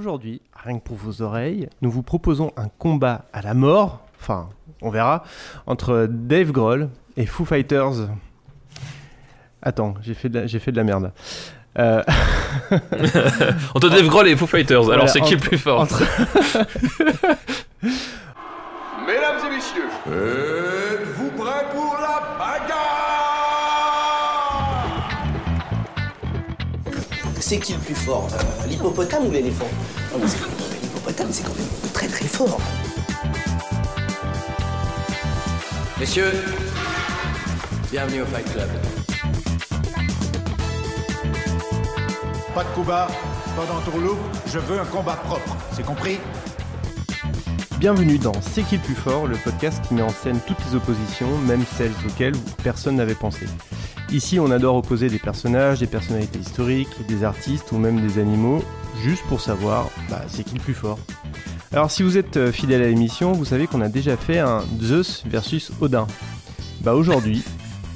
Aujourd'hui, rien que pour vos oreilles, nous vous proposons un combat à la mort, enfin, on verra, entre Dave Grohl et Foo Fighters. Attends, j'ai fait, de la- j'ai fait de la merde. Euh, Entre Dave Grohl et Foo Fighters, alors Voilà, c'est qui le plus fort? entre- Mesdames et messieurs, êtes-vous C'est qui le plus fort euh, L'hippopotame ou l'éléphant? Non, mais c'est- L'hippopotame, c'est quand même très très fort. Messieurs, bienvenue au Fight Club. Pas de combat, pas d'entourloupe, je veux un combat propre, c'est compris? Bienvenue dans C'est qui le plus fort, le podcast qui met en scène toutes les oppositions, même celles auxquelles personne n'avait pensé. Ici, on adore opposer des personnages, des personnalités historiques, des artistes ou même des animaux, juste pour savoir bah, c'est qui le plus fort. Alors si vous êtes euh, fidèle à l'émission, vous savez qu'on a déjà fait un Zeus versus Odin. Bah aujourd'hui,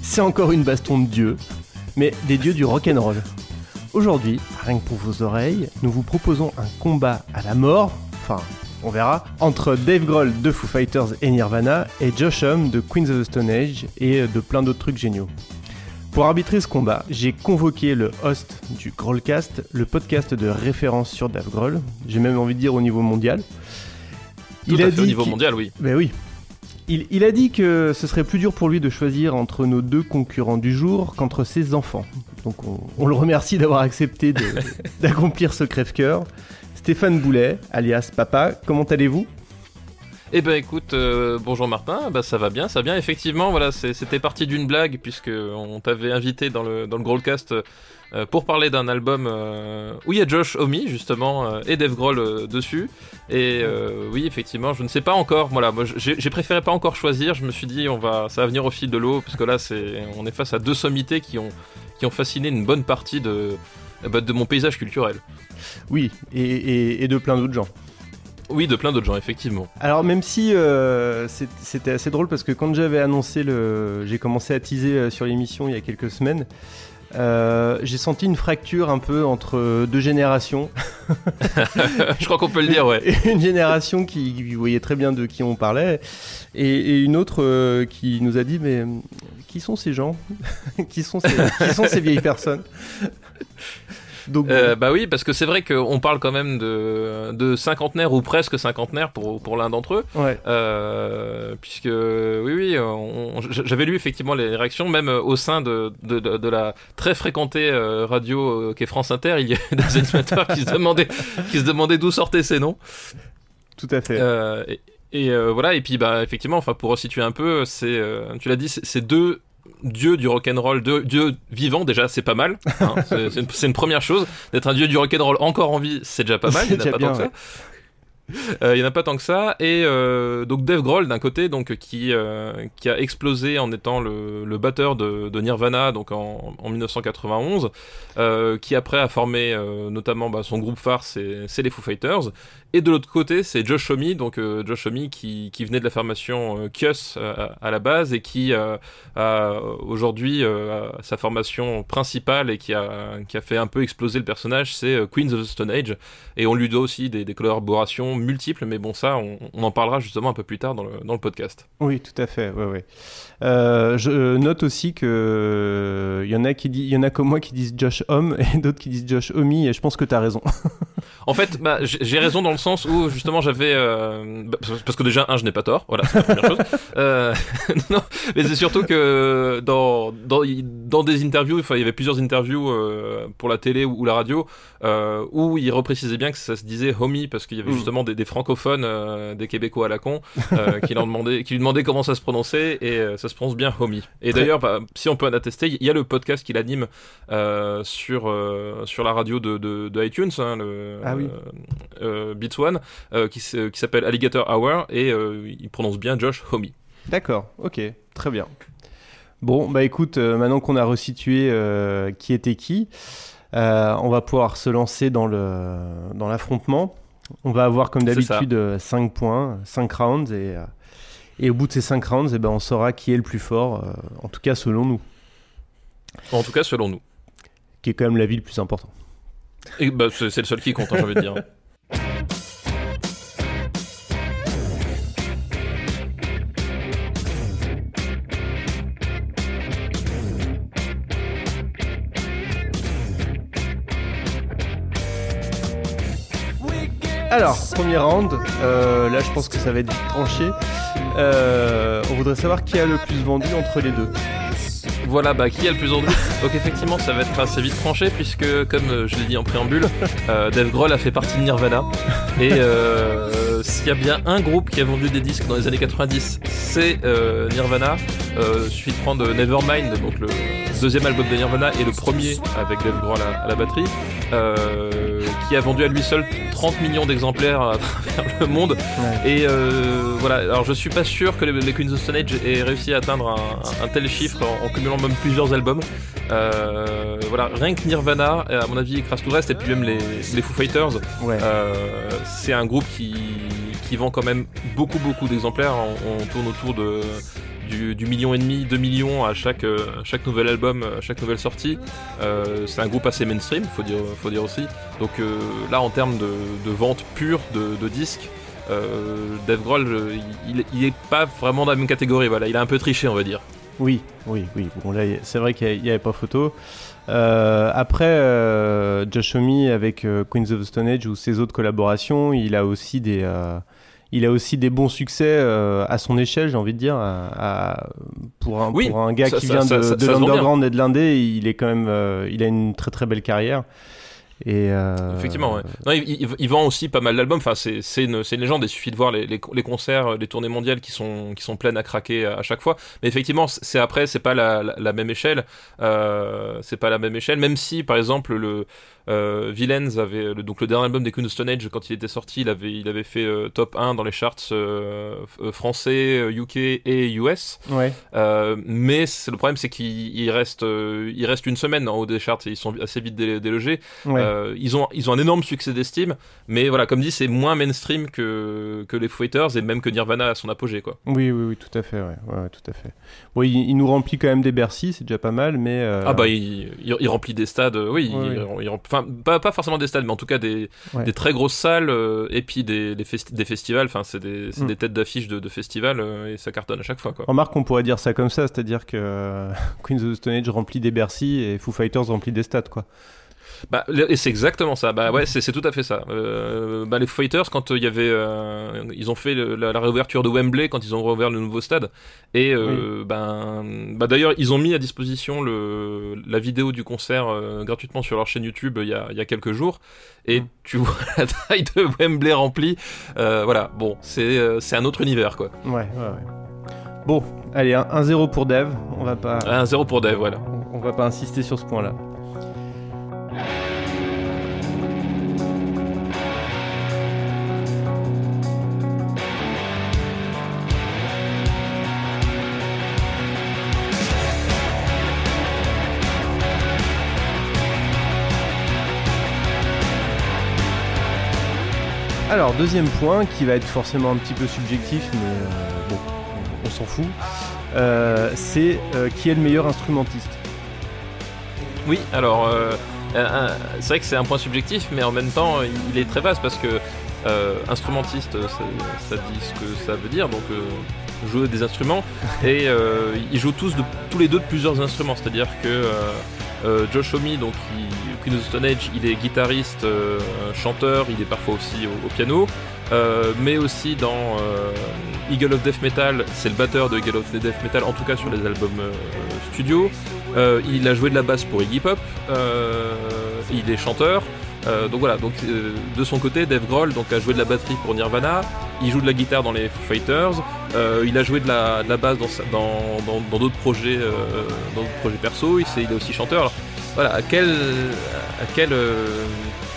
c'est encore une baston de dieux, mais des dieux du rock'n'roll. Aujourd'hui, rien que pour vos oreilles, nous vous proposons un combat à la mort, enfin on verra, entre Dave Grohl de Foo Fighters et Nirvana et Josh Homme de Queens of the Stone Age et de plein d'autres trucs géniaux. Pour arbitrer ce combat, j'ai convoqué le host du Grohlcast, le podcast de référence sur Dave Grohl, j'ai même envie de dire au niveau mondial. Tout à fait, au niveau mondial, oui. ben oui. Il, il a dit que ce serait plus dur pour lui de choisir entre nos deux concurrents du jour qu'entre ses enfants. Donc on, on le remercie d'avoir accepté d'accomplir ce crève-cœur. Stéphane Boulet, alias Papa, comment allez-vous? Eh ben écoute, euh, bonjour Martin, bah ça va bien, ça va bien. Effectivement, voilà, c'était parti d'une blague puisque on t'avait invité dans le dans le euh, pour parler d'un album euh, où il y a Josh Homme justement et Dave Grohl dessus. Et oui, effectivement, je ne sais pas encore. Voilà, moi j'ai préféré pas encore choisir. Je me suis dit on va, ça va venir au fil de l'eau parce que là c'est, on est face à deux sommités qui ont qui ont fasciné une bonne partie de ben, de mon paysage culturel. Oui, et de plein d'autres gens. Oui, de plein d'autres gens, effectivement. Alors même si euh, c'était assez drôle parce que quand j'avais annoncé le... J'ai commencé à teaser euh, sur l'émission il y a quelques semaines. euh, j'ai senti une fracture un peu entre deux générations. Je crois qu'on peut le dire, ouais. une génération qui, voyait très bien de qui on parlait et, et une autre euh, qui nous a dit mais qui sont ces gens? Qui, sont ces, qui sont ces vieilles personnes? Donc Euh, bah oui, parce que c'est vrai qu'on parle quand même de, de cinquantenaire ou presque cinquantenaire pour, pour l'un d'entre eux. ouais Euh, puisque oui, oui, j'avais lu effectivement les réactions, même euh, au sein de, de, de- de la très fréquentée radio qu'est France Inter, il y a des animateurs qui se demandaient, qui se demandaient d'où sortaient ces noms. tout à fait Euh, et et, euh, voilà, et puis bah effectivement, enfin pour resituer un peu, c'est, euh, tu l'as dit, c'est deux dieux du rock'n'roll, deux dieux vivants déjà, c'est pas mal. hein. c'est une, une première chose. D'être un dieu du rock'n'roll encore en vie, c'est déjà pas mal. Il n'y en a pas tant bien, que ça. Euh, il n'y en a pas tant que ça. Et euh, donc Dave Grohl d'un côté, donc qui euh, qui a explosé en étant le, le batteur de, Nirvana, donc en, en 1991, euh, qui après a formé euh, notamment bah, son groupe phare, c'est les Foo Fighters. Et de l'autre côté, c'est Josh Homme, donc euh, Josh Homme qui, qui venait de la formation euh, euh, à, la base et qui euh, a aujourd'hui euh, sa formation principale et qui a, qui a fait un peu exploser le personnage, c'est euh, Queens of the Stone Age. Et on lui doit aussi des, des collaborations multiples, mais bon, ça, on, en parlera justement un peu plus tard dans le, dans le podcast. oui tout à fait ouais, ouais. Euh, je note aussi que il y en a qui dit il y en a comme moi qui disent Josh Homme et d'autres qui disent Josh Homme et je pense que tu as raison En fait, bah, j'ai raison dans le sens où justement j'avais euh, bah, parce que déjà un, je n'ai pas tort, voilà, c'est la première chose. Euh, non, mais c'est surtout que dans dans dans des interviews, enfin, il y avait plusieurs interviews euh, pour la télé ou, ou la radio euh, où il reprécisait bien que ça se disait homie parce qu'il y avait Mm. justement des, des francophones, euh, des Québécois à la con, euh, qui leur demandaient, qui lui demandaient comment ça se prononçait et euh, ça se prononce bien homie. Et Très- d'ailleurs, bah, si on peut en attester, il y a le podcast qu'il anime euh, sur euh, sur la radio de, de, de iTunes, hein, le Ah oui. euh, Beats One, qui, s'appelle Alligator Hour et il prononce bien Josh Homie. D'accord, ok, très bien. Bon, bah écoute, maintenant qu'on a resitué qui était qui, on va pouvoir se lancer dans le dans l'affrontement. On va avoir comme d'habitude 5 points, 5 rounds et, et au bout de ces 5 rounds, eh ben, on saura qui est le plus fort, euh, en tout cas selon nous, En tout cas, selon nous. qui est quand même l'avis le plus important. Et bah, c'est le seul qui compte, hein, j'ai envie de dire. Alors, premier round, euh, là je pense que ça va être tranché. Euh, on voudrait savoir qui a le plus vendu entre les deux. Voilà, bah qui a le plus vendu Donc effectivement, ça va être assez vite tranché puisque, comme euh, je l'ai dit en préambule, euh, Dave Grohl a fait partie de Nirvana. Et euh, s'il y a bien un groupe qui a vendu des disques dans les années 90, c'est euh, Nirvana. Euh, suffit de prendre Nevermind, donc le deuxième album de Nirvana et le premier avec Dave Grohl à, à la batterie, euh, qui a vendu à lui seul 30 millions d'exemplaires à travers le monde. Et euh, voilà, alors je suis pas sûr que les, les Queens of Stone Age aient réussi à atteindre un, un tel chiffre en, en cumulant même plusieurs albums. Euh, voilà, rien que Nirvana, à mon avis, écrase tout le reste, et puis même les, les Foo Fighters, Ouais. c'est un groupe qui, qui vend quand même beaucoup beaucoup d'exemplaires. On, on tourne autour de du, million et demi, 2 millions à chaque, euh, chaque nouvel album, à chaque nouvelle sortie. Euh, c'est un groupe assez mainstream, faut dire, faut dire aussi. Donc euh, là, en termes de, de vente pure de, disques, euh, Dave Grohl, euh, il, il est pas vraiment dans la même catégorie. Voilà, il a un peu triché, on va dire. Oui, oui, oui. Bon, là, c'est vrai qu'il n'y avait pas photo. Euh, après, euh, Josh Homme avec euh, Queens of the Stone Age ou ses autres collaborations, il a aussi des, euh, il a aussi des bons succès euh, à son échelle, j'ai envie de dire. à- à- pour, un, Oui, pour un gars ça- qui ça- vient ça- de, l'underground et de l'indé, il est quand même, euh, il a une très très belle carrière. Et euh, Effectivement, ouais. Non, il, il- il vend aussi pas mal d'albums. Enfin, c'est une, légende. Il suffit de voir les, les, les concerts, les tournées mondiales qui sont, qui sont pleines à craquer à, à chaque fois. Mais effectivement, c'est après, c'est pas la, la, la même échelle. Euh, c'est pas la même échelle. Même si, par exemple, le euh, Villains avait le, donc le dernier album des Queens of Stone Age quand il était sorti, il avait, il avait fait euh, top 1 dans les charts euh, euh, français, UK et US. Ouais. Mais le problème, c'est qu'il il reste, il reste une semaine en haut des charts et ils sont assez vite dé- délogés. Ouais. Ils, ont, ils ont un énorme succès d'estime, mais voilà, comme dit, c'est moins mainstream que, que les Foo Fighters et même que Nirvana à son apogée, quoi. Oui, oui, oui, tout à fait, ouais, ouais, tout à fait. Bon, il, il nous remplit quand même des Bercy, c'est déjà pas mal, mais. Ah bah, il, il, il remplit des stades, oui, il remplit- enfin, pas, pas forcément des stades, mais en tout cas des, Ouais. des très grosses salles euh, et puis des, des, festi- des festivals, enfin, c'est des, Mm. des têtes d'affiche de, de festivals euh, et ça cartonne à chaque fois, quoi. Remarque, on pourrait dire ça comme ça, c'est-à-dire que euh, Queens of the Stone Age remplit des Bercy et Foo Fighters remplit des stades, quoi. Bah, c'est exactement ça. Bah ouais, c'est tout à fait ça. Euh, bah, les Fighters, quand euh, il y avait, euh, ils ont fait le- la, la réouverture de Wembley quand ils ont rouvert le nouveau stade. Et euh, ben, bah d'ailleurs, ils ont mis à disposition le la vidéo du concert euh, gratuitement sur leur chaîne YouTube euh, il y a, y a quelques jours. Et Mm. tu vois la taille de Wembley remplie. Euh, voilà. Bon, c'est euh, c'est un autre univers quoi. Ouais, ouais, ouais. Bon, allez, un- 1-0 pour Dev, on va pas, Un zéro pour Dave, voilà. on va pas insister sur ce point-là. Alors, deuxième point qui va être forcément un petit peu subjectif, mais euh, bon, on, on s'en fout. Euh, c'est euh, qui est le meilleur instrumentiste Oui, alors euh, c'est vrai que c'est un point subjectif, mais en même temps, il- est très vaste parce que instrumentiste, ça, ça dit ce que ça veut dire, donc jouer des instruments, et ils jouent tous, de, tous les deux de plusieurs instruments, c'est-à-dire que Josh Homme, donc Queen of the Stone Age, il est guitariste, euh, chanteur, il est parfois aussi au, piano. Euh, mais aussi dans euh, Eagle of Death Metal, c'est le batteur de Eagle of Death Metal, en tout cas sur les albums euh, studio. Euh, il a joué de la basse pour Iggy Pop, euh, il est chanteur. Euh, donc voilà, donc euh, de son côté, Dave Grohl donc, a joué de la batterie pour Nirvana, il joue de la guitare dans les Foo Fighters, euh, il a joué de la, de la basse dans sa- dans dans- dans d'autres projets, dans projets perso, il, est aussi chanteur. Alors, voilà, à quel, à quel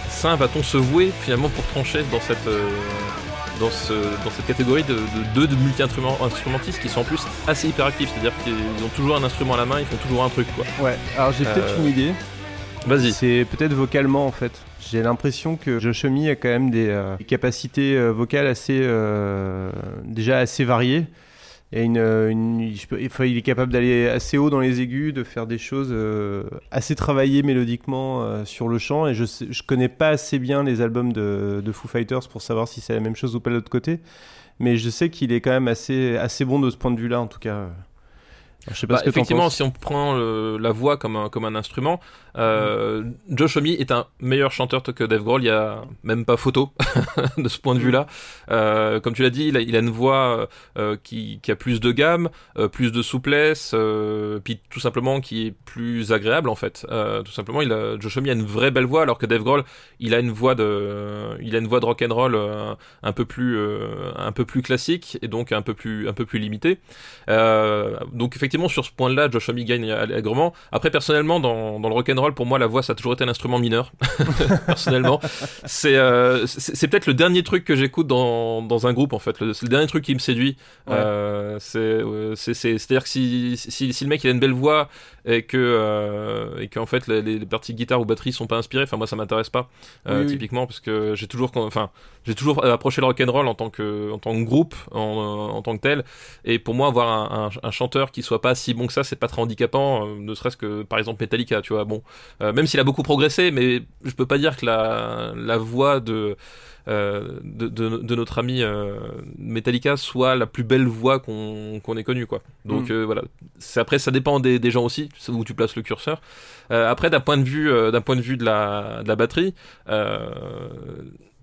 saint va-t-on se vouer finalement pour trancher dans cette, dans ce, dans cette catégorie de deux de, multi-instrumentistes qui sont en plus assez hyperactifs, c'est-à-dire qu'ils ont toujours un instrument à la main, ils font toujours un truc quoi. Ouais, alors j'ai peut-être une idée. Vas-y. C'est peut-être vocalement en fait. J'ai l'impression que Josh Homme a quand même des, euh, capacités euh, vocales assez euh, déjà assez variées. Et une, une- peux- enfin, il est capable d'aller assez haut dans les aigus, de faire des choses euh, assez travaillées mélodiquement euh, sur le chant. Et je, je connais pas assez bien les albums de, de Foo Fighters pour savoir si c'est la même chose ou pas de l'autre côté. Mais je sais qu'il est quand même assez, assez bon de ce point de vue-là, en tout cas. Je sais pas Bah, ce que t'en effectivement, si on prend le- la voix comme un, comme un instrument, euh, Josh Homme est un meilleur chanteur que Dave Grohl. Il y a même pas photo de ce point de vue-là. Euh, comme tu l'as dit, il a, il a une voix euh, qui, qui a plus de gamme, euh, plus de souplesse, puis tout simplement qui est plus agréable en fait. Tout simplement, il a, Josh Homme a une vraie belle voix, alors que Dave Grohl, il a une voix de, il a une voix de rock and roll un peu plus, un peu plus classique et donc un peu plus, un peu plus limitée. Donc effectivement sur ce point-là, Josh Homme gagne allègrement. Après personnellement dans, dans le rock'n'roll, pour moi la voix ça a toujours été un instrument mineur. personnellement, c'est euh, c'est peut-être le dernier truc que j'écoute dans, dans un groupe en fait. C'est le dernier truc qui me séduit. Ouais. Euh, c'est euh, c'est c'est c'est à dire que si, si si le mec il a une belle voix et que euh, et qu'en fait les, les parties guitare ou batterie sont pas inspirées, enfin moi ça m'intéresse pas oui. typiquement parce que j'ai toujours enfin j'ai toujours approché le rock'n'roll en tant que en tant que groupe en, en tant que tel. Et pour moi avoir un, un, un chanteur qui soit pas si bon que ça c'est pas très handicapant euh, ne serait-ce que par exemple Metallica tu vois. Bon euh, même s'il a beaucoup progressé mais je peux pas dire que la la voix de euh, de, de, de notre ami euh, Metallica soit la plus belle voix qu'on qu'on ait connue quoi. Donc Mm. euh, voilà. Après ça dépend des, des gens aussi où tu places le curseur. Euh, après d'un point de vue euh, d'un point de vue de la de la batterie euh,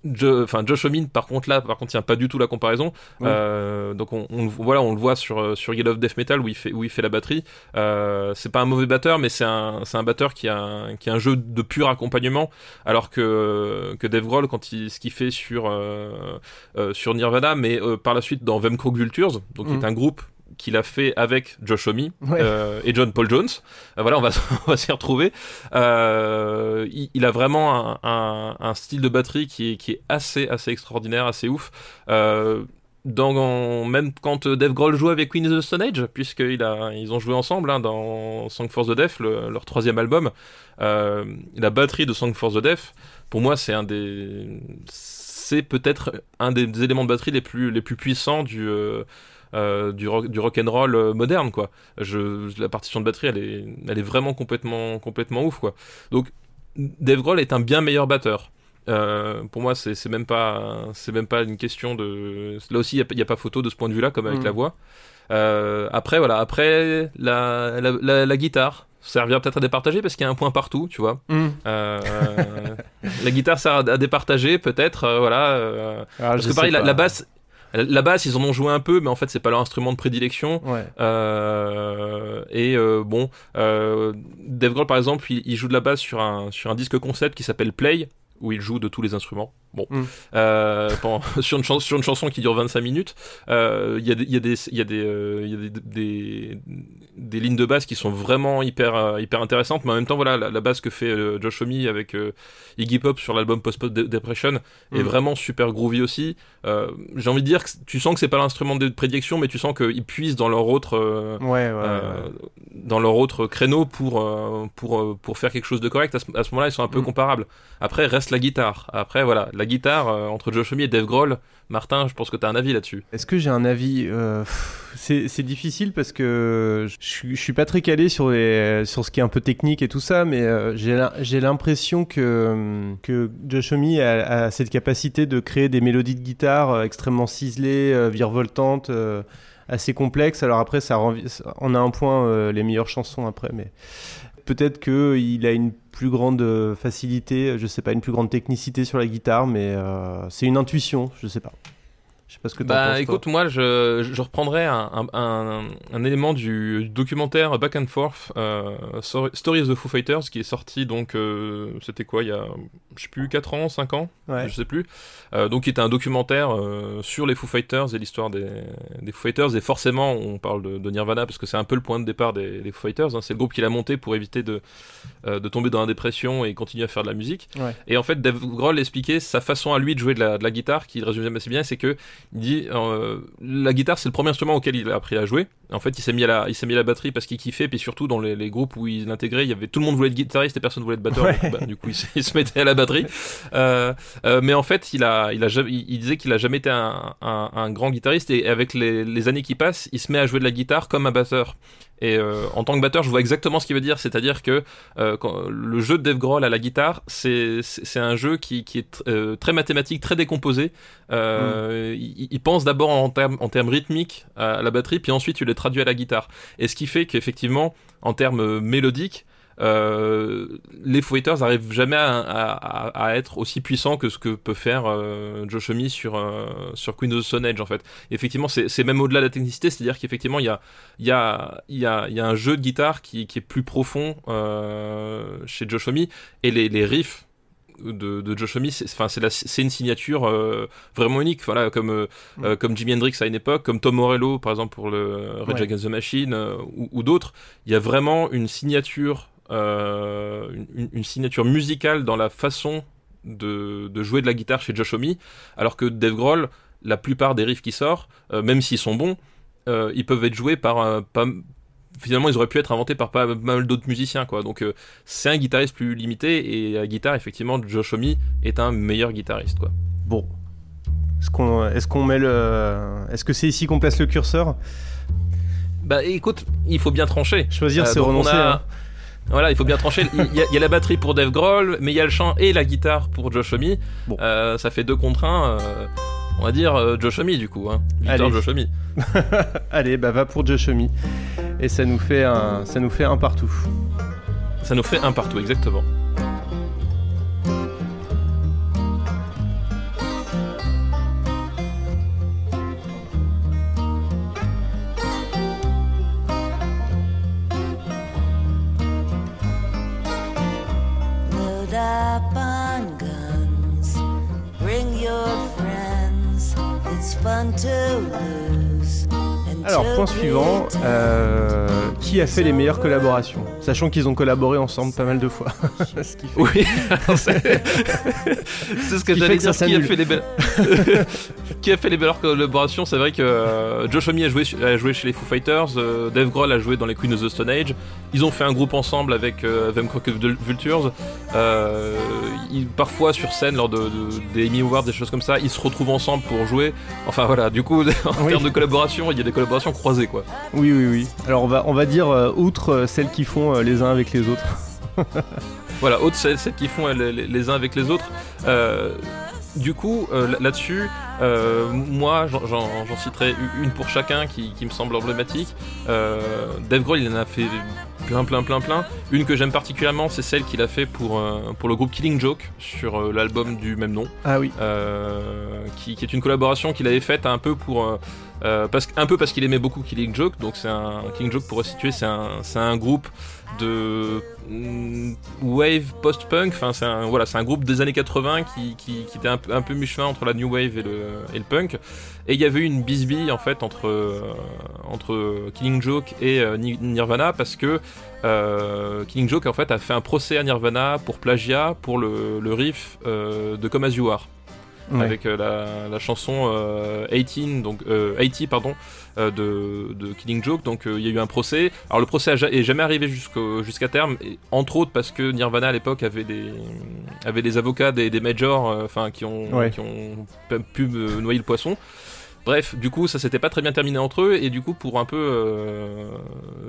enfin Josh Homme par contre là par contre il n'y a pas du tout la comparaison. Euh, donc on, on voilà on le voit sur euh, sur Yellow of Death Metal où il fait où il fait la batterie euh, c'est pas un mauvais batteur mais c'est un c'est un batteur qui a un, qui a un jeu de pur accompagnement alors que que Dave Grohl quand il ce qu'il fait sur euh, euh, sur Nirvana mais euh, par la suite dans Vemkrog Vultures donc qui Mhm. est un groupe qu'il a fait avec Josh Homme Ouais. euh, et John Paul Jones. Euh, voilà, on va, on va s'y retrouver. Euh, il, il a vraiment un, un- un style de batterie qui est, qui est assez, assez extraordinaire, assez ouf. Dans, même quand Dave Grohl jouait avec Queen of the Stone Age, puisqu'ils ils ont joué ensemble hein, dans Song for the Deaf, le- leur troisième album, euh, la batterie de Song for the Deaf, pour moi, c'est un des, c'est peut-être un des, des éléments de batterie les plus, les plus puissants du, euh, euh, du rock, du rock and roll euh, moderne, quoi. Je, la partition de batterie, elle est, elle est vraiment complètement, complètement ouf, quoi. Donc, Dave Grohl est un bien meilleur batteur. Euh, pour moi, c'est même pas, c'est même pas une question de. Là aussi, il n'y a, pas photo de ce point de vue-là, comme avec Mhm. la voix. Euh, après, voilà. Après, la, la, la, la guitare servira peut-être à départager parce qu'il y a un point partout, tu vois. Euh, la guitare sert à, départager, peut-être. euh, voilà. euh, Alors, parce que pareil, la basse. La, basse, ils en ont joué un peu, mais en fait, c'est pas leur instrument de prédilection. Ouais. Euh, et euh, bon, euh, Dave Grohl par exemple, il, il joue de la basse sur un sur un disque concept qui s'appelle Play, où il joue de tous les instruments. Bon, Mm. euh, sur une chanson sur une chanson qui dure 25 minutes, euh, il y a des il y a des il y a des euh, il y a des, des des lignes de basse qui sont vraiment hyper euh, hyper intéressantes, mais en même temps voilà la, la basse que fait Josh Homme avec Iggy Pop sur l'album Post Post Depression est Mm. vraiment super groovy aussi. J'ai envie de dire que tu sens que c'est pas l'instrument de prédilection, mais tu sens qu'ils puissent dans leur autre Ouais, ouais, ouais. dans leur autre créneau pour pour pour faire quelque chose de correct. À ce, à ce moment-là, ils sont un peu Mm. comparables. Après reste la guitare. Après voilà, la guitare euh, entre Josh Homme et Dave Grohl. Martin, je pense que tu as un avis là-dessus. Est-ce que j'ai un avis euh, C'est difficile parce que je, je suis pas très calé sur, sur ce qui est un peu technique et tout ça, mais euh, j'ai l'im- j'ai l'impression que, que Josh Homme a, cette capacité de créer des mélodies de guitare extrêmement ciselées, virevoltantes, assez complexes. Alors après, ça on a un point les meilleures chansons après, mais Peut-être qu'il a une plus grande euh, facilité, je sais pas, une plus grande technicité sur la guitare, mais euh, c'est une intuition, je sais pas. Je sais pas ce que tu Bah penses. écoute, moi je, je reprendrais un, un, un, un élément du documentaire Back and Forth, euh, Story of the Foo Fighters, qui est sorti donc, euh, c'était quoi, il y a, je sais plus, 4 ans, 5 ans, Ouais. je sais plus. Euh, donc qui était un documentaire sur les Foo Fighters et l'histoire des, des Foo Fighters. Et forcément, on parle de, de Nirvana parce que c'est un peu le point de départ des, des Foo Fighters. hein. C'est le groupe qu'il a monté pour éviter de, de tomber dans la dépression et continuer à faire de la musique. Ouais. Et en fait, Dave Grohl expliquait sa façon à lui de jouer de la, de la guitare, qui résume assez bien, c'est que il dit euh, la guitare c'est le premier instrument auquel il a appris à jouer. En fait, il s'est mis à la, il s'est mis à la batterie parce qu'il kiffait, puis surtout dans les, les groupes où il l'intégrait, il y avait tout le monde voulait être guitariste et personne voulait être batteur. Ouais. Donc, bah, du coup, il, se- il se mettait à la batterie. Euh, euh, mais en fait, il a, il a, il, il disait qu'il a jamais été un, un, un grand guitariste et avec les, les années qui passent, il se met à jouer de la guitare comme un batteur. Et euh, en tant que batteur, je vois exactement ce qu'il veut dire, c'est-à-dire que euh, quand, le jeu de Dave Grohl à la guitare, c'est c'est c'est un jeu qui, qui est euh, très mathématique, très décomposé. Euh, il, il pense d'abord en termes en rythmiques à la batterie, puis ensuite il les traduit à la guitare. Et ce qui fait qu'effectivement, en termes mélodiques, les Foo Fighters n'arrivent jamais à, à- à- à être aussi puissants que ce que peut faire euh, Joe Homme sur, euh, sur Queen of the Stone Age en fait. Effectivement, c'est même au-delà de la technicité, c'est-à-dire qu'effectivement, il y a, y, a, y, a, y a un jeu de guitare qui, qui est plus profond euh, chez Joe Homme, et les, les riffs de, de Joe Homme, c'est enfin, une signature euh, vraiment unique, voilà, comme, euh, Mm. euh, comme Jimi Hendrix à une époque, comme Tom Morello par exemple pour le Rage Ouais. Against the Machine euh, ou, ou d'autres. Il y a vraiment une signature, euh, une, une signature musicale dans la façon de, de jouer de la guitare chez Josh Homme, alors que Dave Grohl, la plupart des riffs qui sortent, euh, même s'ils sont bons, euh, ils peuvent être joués par euh, finalement ils auraient pu être inventés par pas mal d'autres musiciens quoi donc euh, c'est un guitariste plus limité et à guitare effectivement Josh Homme est un meilleur guitariste quoi Bon. Est-ce qu'on met le. Est-ce que c'est ici qu'on place le curseur? Bah écoute il faut bien trancher Choisir, Euh, c'est on renoncer. a- hein. Voilà, il faut bien trancher. Il y, a, il y a la batterie pour Dave Grohl, mais il y a le chant et la guitare pour Josh Homme. Bon. Euh, ça fait deux contre un. euh, on va dire euh, Josh Homme du coup. Hein. Victor Allez. Josh Homme. Allez, bah va pour Josh Homme. Et ça nous fait un, ça nous fait un partout. Ça nous fait un partout, exactement. Alors, point suivant, euh, qui a fait les meilleures collaborations? Sachant qu'ils ont collaboré ensemble pas mal de fois. Ce qui fait- Oui, c'est ce que j'allais dire. Qui a, fait les belles... qui a fait les meilleures collaborations? C'est vrai que euh, Josh Homme a joué, a joué chez les Foo Fighters, euh, Dave Grohl a joué dans les Queen of the Stone Age. Ils ont fait un groupe ensemble avec euh, Them Crooked Vul- Vultures. Euh, ils- parfois sur scène, lors de, de- des Emmy Awards, des choses comme ça, ils se retrouvent ensemble pour jouer. Enfin voilà, du coup, en Oui. termes de collaboration, il y a des collaborations croisées quoi. Oui, oui, oui. Alors, on va, on va dire, euh, outre euh, celles qui font euh, les uns avec les autres. Voilà, autres celles, celles qui font les, les- les uns avec les autres. Du coup, là- là-dessus, moi, j'en- citerai une pour chacun qui, qui me semble emblématique. Dave Grohl, il en a fait plein, plein, plein, plein. Une que j'aime particulièrement, c'est celle qu'il a fait pour, euh, pour le groupe Killing Joke sur euh, l'album du même nom. Ah oui. Euh, qui, qui est une collaboration qu'il avait faite un peu pour euh, un peu parce qu'il aimait beaucoup Killing Joke donc c'est un Killing Joke pour resituer c'est un un groupe de mm, wave post-punk enfin c'est un voilà un groupe des années 80 qui, qui, était un, peu- un peu mi-chemin entre la new wave et le, et le punk. Et il y avait eu une bisbille en fait entre euh, entre Killing Joke et euh, Ni- Nirvana parce que Killing Joke en fait a fait un procès à Nirvana pour plagiat pour le, le riff de Come As You Are Ouais. avec euh, la, la chanson euh, 18 donc euh, 80 pardon euh, de, de Killing Joke donc euh, il y a eu un procès alors le procès a ja- est jamais arrivé jusqu'au jusqu'à terme et, entre autres parce que Nirvana à l'époque avait des avait des avocats des, des majors euh, enfin qui ont Ouais. qui ont pu noyer le poisson Bref, du coup, ça s'était pas très bien terminé entre eux, et du coup, pour un peu euh,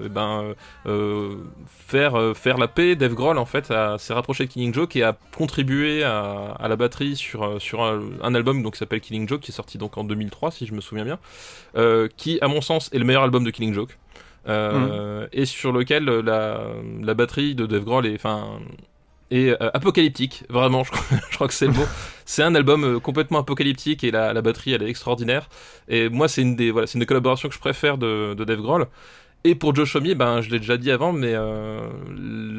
eh ben, euh, faire, euh, faire la paix, Dave Grohl en fait s'est rapproché de Killing Joke et a contribué à, à la batterie sur, sur un, un album donc, qui s'appelle Killing Joke, qui est sorti donc en 2003, si je me souviens bien, euh, qui, à mon sens, est le meilleur album de Killing Joke. euh, et sur lequel la, la batterie de Dave Grohl est, enfin, est euh, apocalyptique, vraiment, je crois, que c'est le mot. c'est un album euh, complètement apocalyptique et la, la batterie elle est extraordinaire. Et moi, c'est une des, voilà, c'est une des collaborations que je préfère de, de Dave Grohl. Et pour Joe Shomi, ben, je l'ai déjà dit avant, mais euh,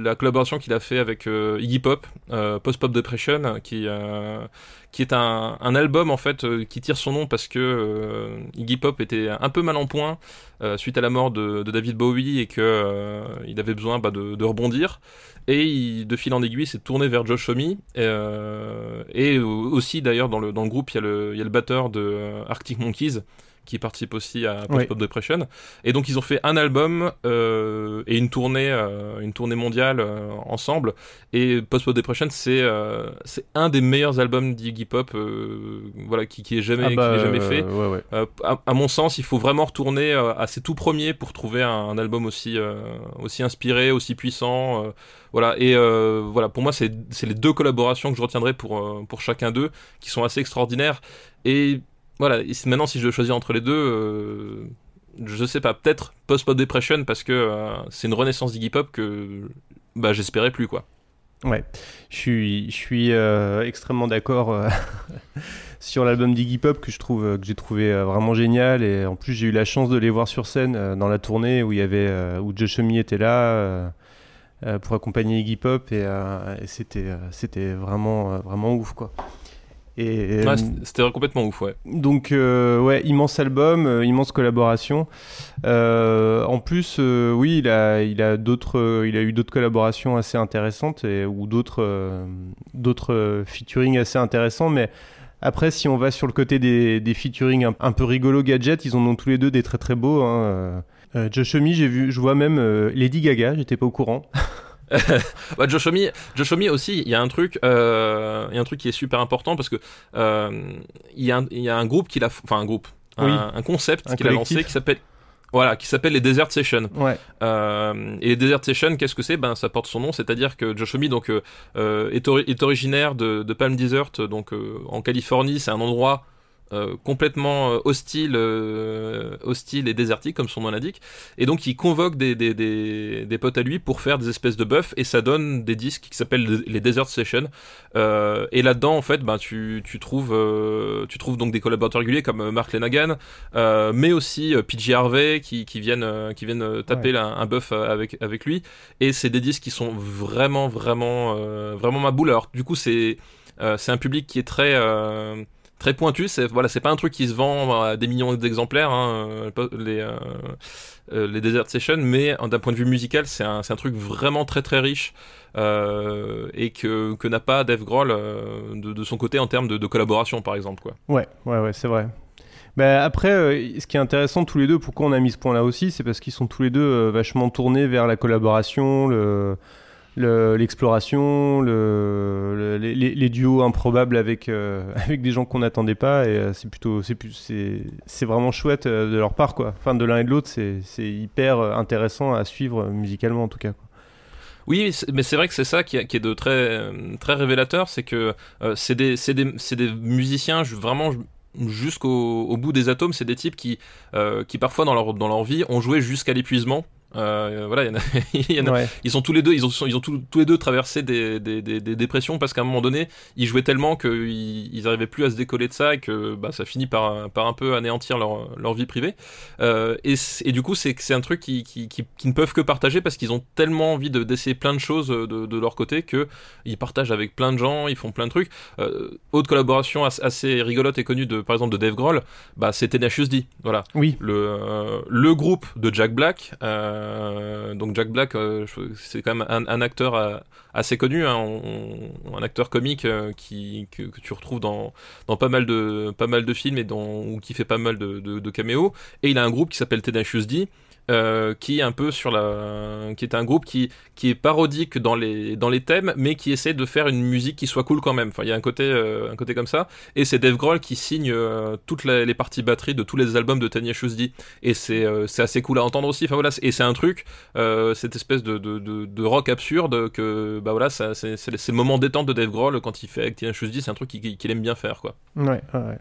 la collaboration qu'il a fait avec euh, Iggy Pop, euh, Post Pop Depression, qui, euh, qui est un, un album en fait euh, qui tire son nom parce que euh, Iggy Pop était un peu mal en point suite à la mort de, de David Bowie et que il avait besoin bah, de, de rebondir. Et il, de fil en aiguille, s'est tourné vers Joe Shomi. Euh, et aussi d'ailleurs dans le, dans le groupe, il y a le, il y a le batteur de Arctic Monkeys qui participe aussi à Post Pop Depression. Et donc ils ont fait un album euh, et une tournée, euh, une tournée mondiale euh, ensemble. Et Post Pop Depression, c'est c'est un des meilleurs albums d'Iggy Pop, voilà, qui, qui est jamais, Ah bah, qui est jamais euh, fait. ouais, ouais. À, à mon sens, il faut vraiment retourner à ses tout premiers pour trouver un, un album aussi aussi inspiré, aussi puissant. voilà. Et voilà, pour moi, c'est c'est les deux collaborations que je retiendrai pour pour chacun d'eux, qui sont assez extraordinaires. Et voilà. maintenant, si je dois choisir entre les deux. Euh, je sais pas, peut-être Post-Pop Depression parce que euh, c'est une renaissance d'Iggy Pop que bah, j'espérais plus quoi. Ouais, je suis, je suis euh, extrêmement d'accord euh, sur l'album d'Iggy Pop que je trouve que j'ai trouvé vraiment génial et en plus j'ai eu la chance de les voir sur scène dans la tournée où il où Josh Homme était là pour accompagner Iggy Pop et, et c'était c'était vraiment vraiment ouf quoi. Et Ouais, euh, c'était- c'était complètement ouf, ouais. donc euh, ouais, immense album, euh, immense collaboration. Euh, en plus, oui, il a, il a d'autres, il a eu d'autres collaborations assez intéressantes et, ou d'autres, d'autres featuring assez intéressants. Mais après, si on va sur le côté des, des featuring un, un peu rigolo gadgets, ils en ont tous les deux des très très beaux. Hein. Josh Homme, j'ai vu, je vois même Lady Gaga, j'étais pas au courant. bah, Josh Homme, Josh Homme aussi, il y a un truc, euh, y a un truc qui est super important parce que euh, il y, a un- il y a un groupe qu'il a, enfin un groupe, un, Oui. un concept qu'il a lancé qui s'appelle, voilà, qui s'appelle les Desert Sessions. Ouais. Euh, et les Desert Sessions, qu'est-ce que c'est? Ben, ça porte son nom, c'est-à-dire que Josh Homme donc euh, euh, est, ori- est originaire de, de Palm Desert, donc euh, en Californie, c'est un endroit euh, complètement euh, hostile, euh, hostile et désertique comme son nom l'indique. Et donc il convoque des, des, des, des potes à lui pour faire des espèces de buffs et ça donne des disques qui s'appellent les Desert Sessions. Euh, et là-dedans en fait, ben tu, tu trouves euh, tu trouves donc des collaborateurs réguliers comme Mark Lenagan, euh, mais aussi PJ Harvey qui, qui viennent qui viennent taper Ouais. un buff avec avec lui. Et c'est des disques qui sont vraiment vraiment euh, vraiment ma boule. Alors du coup c'est euh, c'est un public qui est très euh, très pointu. C'est voilà, c'est pas un truc qui se vend à des millions d'exemplaires, hein, euh, les euh, euh, les Desert Sessions, mais euh, d'un point de vue musical, c'est un un truc vraiment très très riche euh, et que que n'a pas Dave Grohl euh, de, son côté en termes de, collaboration par exemple quoi. Ouais, ouais, ouais, c'est vrai. Bah, après, euh, ce qui est intéressant tous les deux, pourquoi on a mis ce point-là aussi, c'est parce qu'ils sont tous les deux euh, vachement tournés vers la collaboration, le- l'exploration, le, le- les, duos improbables avec, euh, avec des gens qu'on n'attendait pas, et euh, c'est plutôt, c'est, vraiment chouette euh, de leur part, quoi. Enfin, de l'un et de l'autre, c'est, hyper intéressant à suivre musicalement en tout cas. Oui, mais c'est- vrai que c'est ça qui, est- de très, très révélateur, c'est que c'est des, des, des musiciens vraiment jusqu'au au bout des atomes, c'est des types qui, qui parfois dans leur, dans leur vie ont joué jusqu'à l'épuisement. Euh, voilà, il y en a- y en a- Ouais. ils sont tous les deux, ils ont, ils ont tous, tous les deux traversé des, des, des, des dépressions parce qu'à un moment donné, ils jouaient tellement qu'ils ils arrivaient plus à se décoller de ça et que bah, ça finit par, par un peu anéantir leur, leur vie privée. Euh, et, et du coup, c'est c'est un truc qui, qui, qui, qui ne peuvent que partager parce qu'ils ont tellement envie de d'essayer plein de choses de, de leur côté que ils partagent avec plein de gens, ils font plein de trucs. Euh, autre collaboration as- assez rigolote et connue de par exemple de Dave Grohl, bah c'est Tenacious D. Voilà Oui, le, euh, le groupe de Jack Black. euh, donc Jack Black, euh, c'est quand même un, acteur euh, assez connu, hein, un acteur comique euh, que, tu retrouves dans, pas mal de films et ou qui fait pas mal de caméos. Et il a un groupe qui s'appelle Tenacious D. euh, qui est un peu sur la qui est un groupe qui qui est parodique dans les dans les thèmes mais qui essaie de faire une musique qui soit cool quand même. Enfin il y a un côté euh, un côté comme ça. Et c'est Dave Grohl qui signe euh, toutes les, parties batteries de tous les albums de Tenacious D et c'est c'est assez cool à entendre aussi. Enfin voilà et c'est un truc cette espèce de, de, de, rock absurde que bah voilà c'est le moment détente de Dave Grohl quand il fait avec Tenacious D c'est un truc qu'il aime bien faire quoi. Ouais, ouais.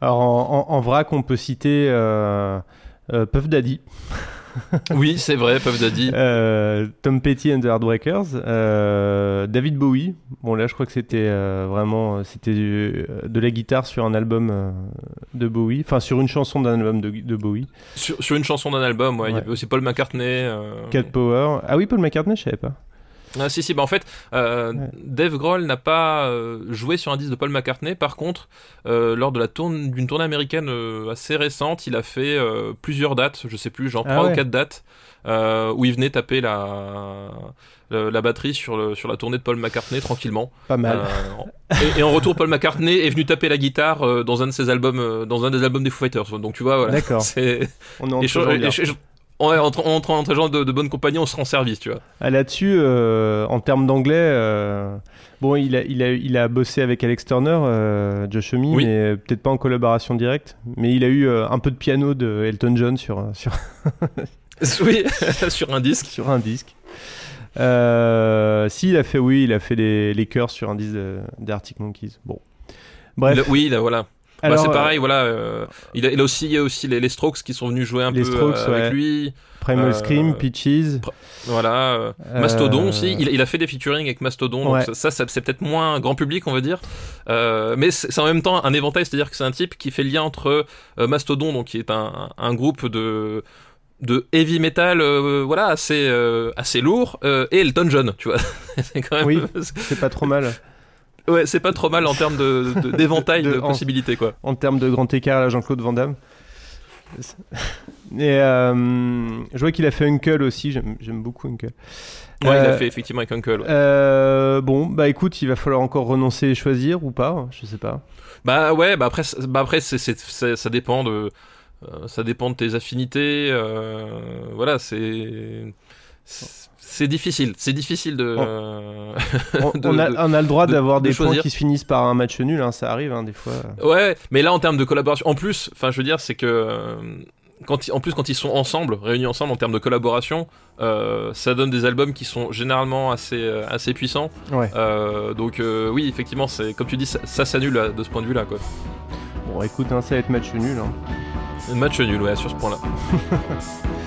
Alors en, vrac, on peut citer Puff Daddy. oui, c'est vrai, Puff Daddy. Euh, Tom Petty and the Heartbreakers. Euh, David Bowie. Bon, là, je crois que c'était euh, vraiment c'était du- de la guitare sur un album euh, de Bowie. Enfin, sur une chanson d'un album de, de Bowie. Sur, sur une chanson d'un album, ouais, il y Ouais. avait aussi Paul McCartney. euh, Cat Power. Ah oui, Paul McCartney, je savais pas. Ah, si, si, bah en fait, euh, Ouais. Dave Grohl n'a pas euh, joué sur un disque de Paul McCartney. Par contre, euh, lors de la tourne d'une tournée américaine euh, assez récente, il a fait euh, plusieurs dates, je sais plus, genre Ah ouais. ou quatre dates, euh, où il venait taper la, la, la batterie sur, le, sur la tournée de Paul McCartney tranquillement. Pas mal. Euh, et, et en retour, Paul McCartney est venu taper la guitare euh, dans un de ses albums, euh, dans un des albums des Foo Fighters. Donc tu vois, voilà. D'accord. On est en ouais, entre, entre, entre gens de, de bonne compagnie, on sera en service, tu vois. Ah, Là-dessus, euh, en termes d'anglais, euh, bon, il a, il, a, il a bossé avec Alex Turner, euh, Josh Homme, Oui. mais peut-être pas en collaboration directe. Mais il a eu un peu de piano de Elton John sur, sur, oui, sur un disque. sur un disque. Si, il a fait, oui, il a fait les, les chœurs sur un disque de- des Arctic Monkeys. Bon. Bref. Le- oui, là, voilà. Bah, c'est euh, pareil, voilà. euh, il, a, il a aussi, il y a aussi les, les Strokes qui sont venus jouer un Les peu Strokes, euh, avec ouais. lui. Primal euh, Scream, Peaches. Voilà. euh, Euh, Mastodon aussi. Il, il a fait des featuring avec Mastodon. Donc Ouais. ça, ça, ça, c'est peut-être moins grand public, on va dire. Euh, mais c'est c'est en même temps un éventail, c'est-à-dire que c'est un type qui fait le lien entre euh, Mastodon, donc qui est un, un groupe de de heavy metal euh, voilà assez euh, assez lourd euh, et Elton John tu vois c'est quand même Oui. C'est pas trop mal. Ouais c'est pas trop mal en termes de de- d'éventail de, possibilités quoi en termes de grand écart à la Jean-Claude Van Damme. Et euh, je vois qu'il a fait Uncle aussi, j'aime beaucoup Uncle. ouais il a Euh, fait effectivement avec Uncle ouais. Euh, bon, bah écoute, il va falloir encore renoncer et choisir ou pas, je sais pas. Bah ouais, bah après, bah après ça dépend de, ça dépend de tes affinités. voilà, c'est, c'est difficile. C'est difficile de. Euh, On, de- on a, de- on a le droit d'avoir de des points qui se finissent par un match nul, hein, ça arrive hein, des fois. Ouais, mais là en termes de collaboration, en plus, enfin je veux dire, c'est que euh, quand en plus quand ils sont ensemble, réunis ensemble en termes de collaboration, euh, ça donne des albums qui sont généralement assez euh, assez puissants. Ouais. Euh, donc euh, oui, effectivement, c'est comme tu dis, ça, ça s'annule de ce point de vue-là, quoi. Bon, écoute, hein, ça va être match nul. hein. Match nul, ouais, sur ce point-là.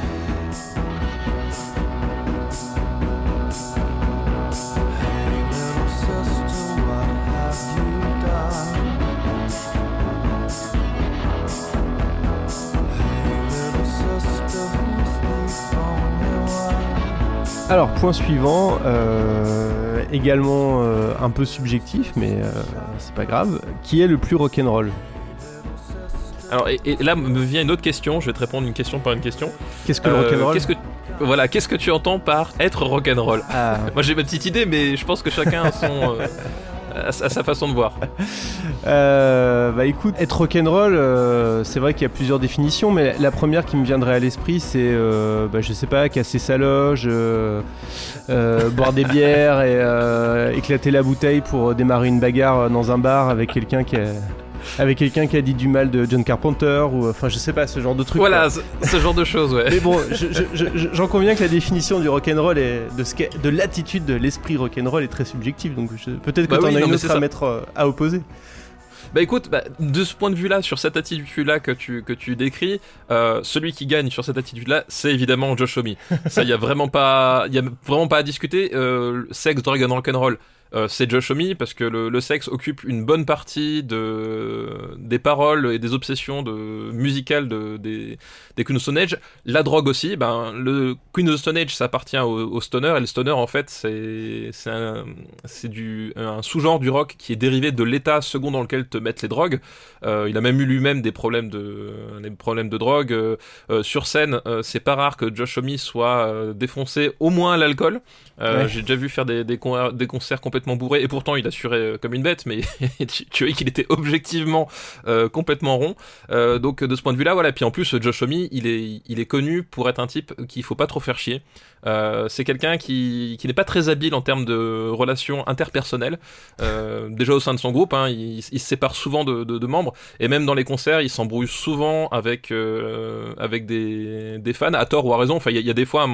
Alors, point suivant, euh, également euh, un peu subjectif, mais euh, c'est pas grave. Qui est le plus rock'n'roll? Alors, et, et là me vient une autre question. Je vais te répondre une question par une question. Qu'est-ce que le rock'n'roll? Qu'est-ce que voilà, qu'est-ce que tu entends par être rock'n'roll? Ah, Moi j'ai ma petite idée, mais je pense que chacun a son a sa- façon de voir. Euh, bah écoute, être rock'n'roll, euh, c'est vrai qu'il y a plusieurs définitions, mais la première qui me viendrait à l'esprit, c'est, euh, bah, je sais pas, casser sa loge, boire des bières et éclater la bouteille pour démarrer une bagarre dans un bar avec quelqu'un qui a, avec quelqu'un qui a dit du mal de John Carpenter ou, enfin, je sais pas, ce genre de truc. Voilà, ce, ce genre de choses, ouais. Mais bon, je- je- je- je- j'en conviens que la définition du rock'n'roll et de, ce de l'attitude de l'esprit rock'n'roll est très subjective, donc peut-être que Bah t'en oui, as une autre à mettre euh, à opposer. Bah écoute, bah, de ce point de vue-là, sur cette attitude-là que tu, que tu décris, euh, celui qui gagne sur cette attitude-là, c'est évidemment Josh Homme. Ça, il y a vraiment pas, y a vraiment pas à discuter. Euh, sexe, drogue and rock'n'roll. Euh, c'est Josh Homme parce que le, le sexe occupe une bonne partie de, des paroles et des obsessions de, musicales de, des, des Queen of Stone Age. La drogue aussi, ben, le Queen of Stone Age ça appartient au, au stoner et le stoner en fait c'est un, du un sous-genre du rock qui est dérivé de l'état second dans lequel te mettent les drogues. Euh, il a même eu lui-même des problèmes de des problèmes de drogue Euh, sur scène. c'est pas rare que Josh Homme soit défoncé au moins à l'alcool. Ouais. J'ai déjà vu faire des, des, con- des concerts complètement bourrés et pourtant il assurait euh, comme une bête, mais tu, vois qu'il était objectivement euh, complètement rond. Euh, donc de ce point de vue-là, voilà. Puis en plus, Josh il est, il est connu pour être un type qu'il faut pas trop faire chier. C'est quelqu'un qui, qui n'est pas très habile en termes de relations interpersonnelles. Déjà au sein de son groupe, hein, il, se sépare souvent de, de, membres et même dans les concerts, il s'embrouille souvent avec avec des, des fans à tort ou à raison. Enfin, il y, a- des fois,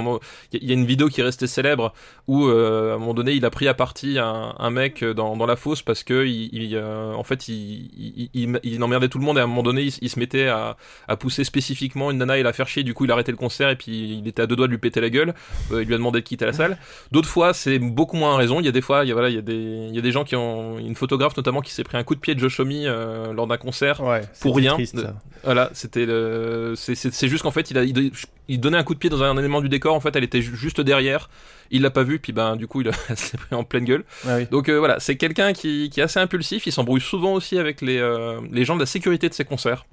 il y y a une vidéo qui est restée célèbre où à un moment donné, il a pris à partie un, un, un mec dans, dans la fosse parce que il, il, euh, en fait il, il, il, il emmerdait tout le monde et à un moment donné il, se mettait à, à pousser spécifiquement une nana et la faire chier. Du coup il a arrêté le concert et puis il était à deux doigts de lui péter la gueule. Euh, il lui a demandé de quitter la salle. D'autres fois c'est beaucoup moins raison. Il y a des fois il y a, voilà il y a des il y a des gens qui ont une photographe notamment qui s'est pris un coup de pied de Josh Homme euh, lors d'un concert Ouais, pour rien. triste, voilà c'était c'est juste qu'en fait il a il, donnait un coup de pied dans un élément du décor. En fait elle était ju- juste derrière il l'a pas vu puis ben du coup il s'est pris en pleine gueule. Ah oui. donc euh, voilà c'est quelqu'un qui, qui est assez impulsif. Il s'embrouille souvent aussi avec les euh, les gens de la sécurité de ses concerts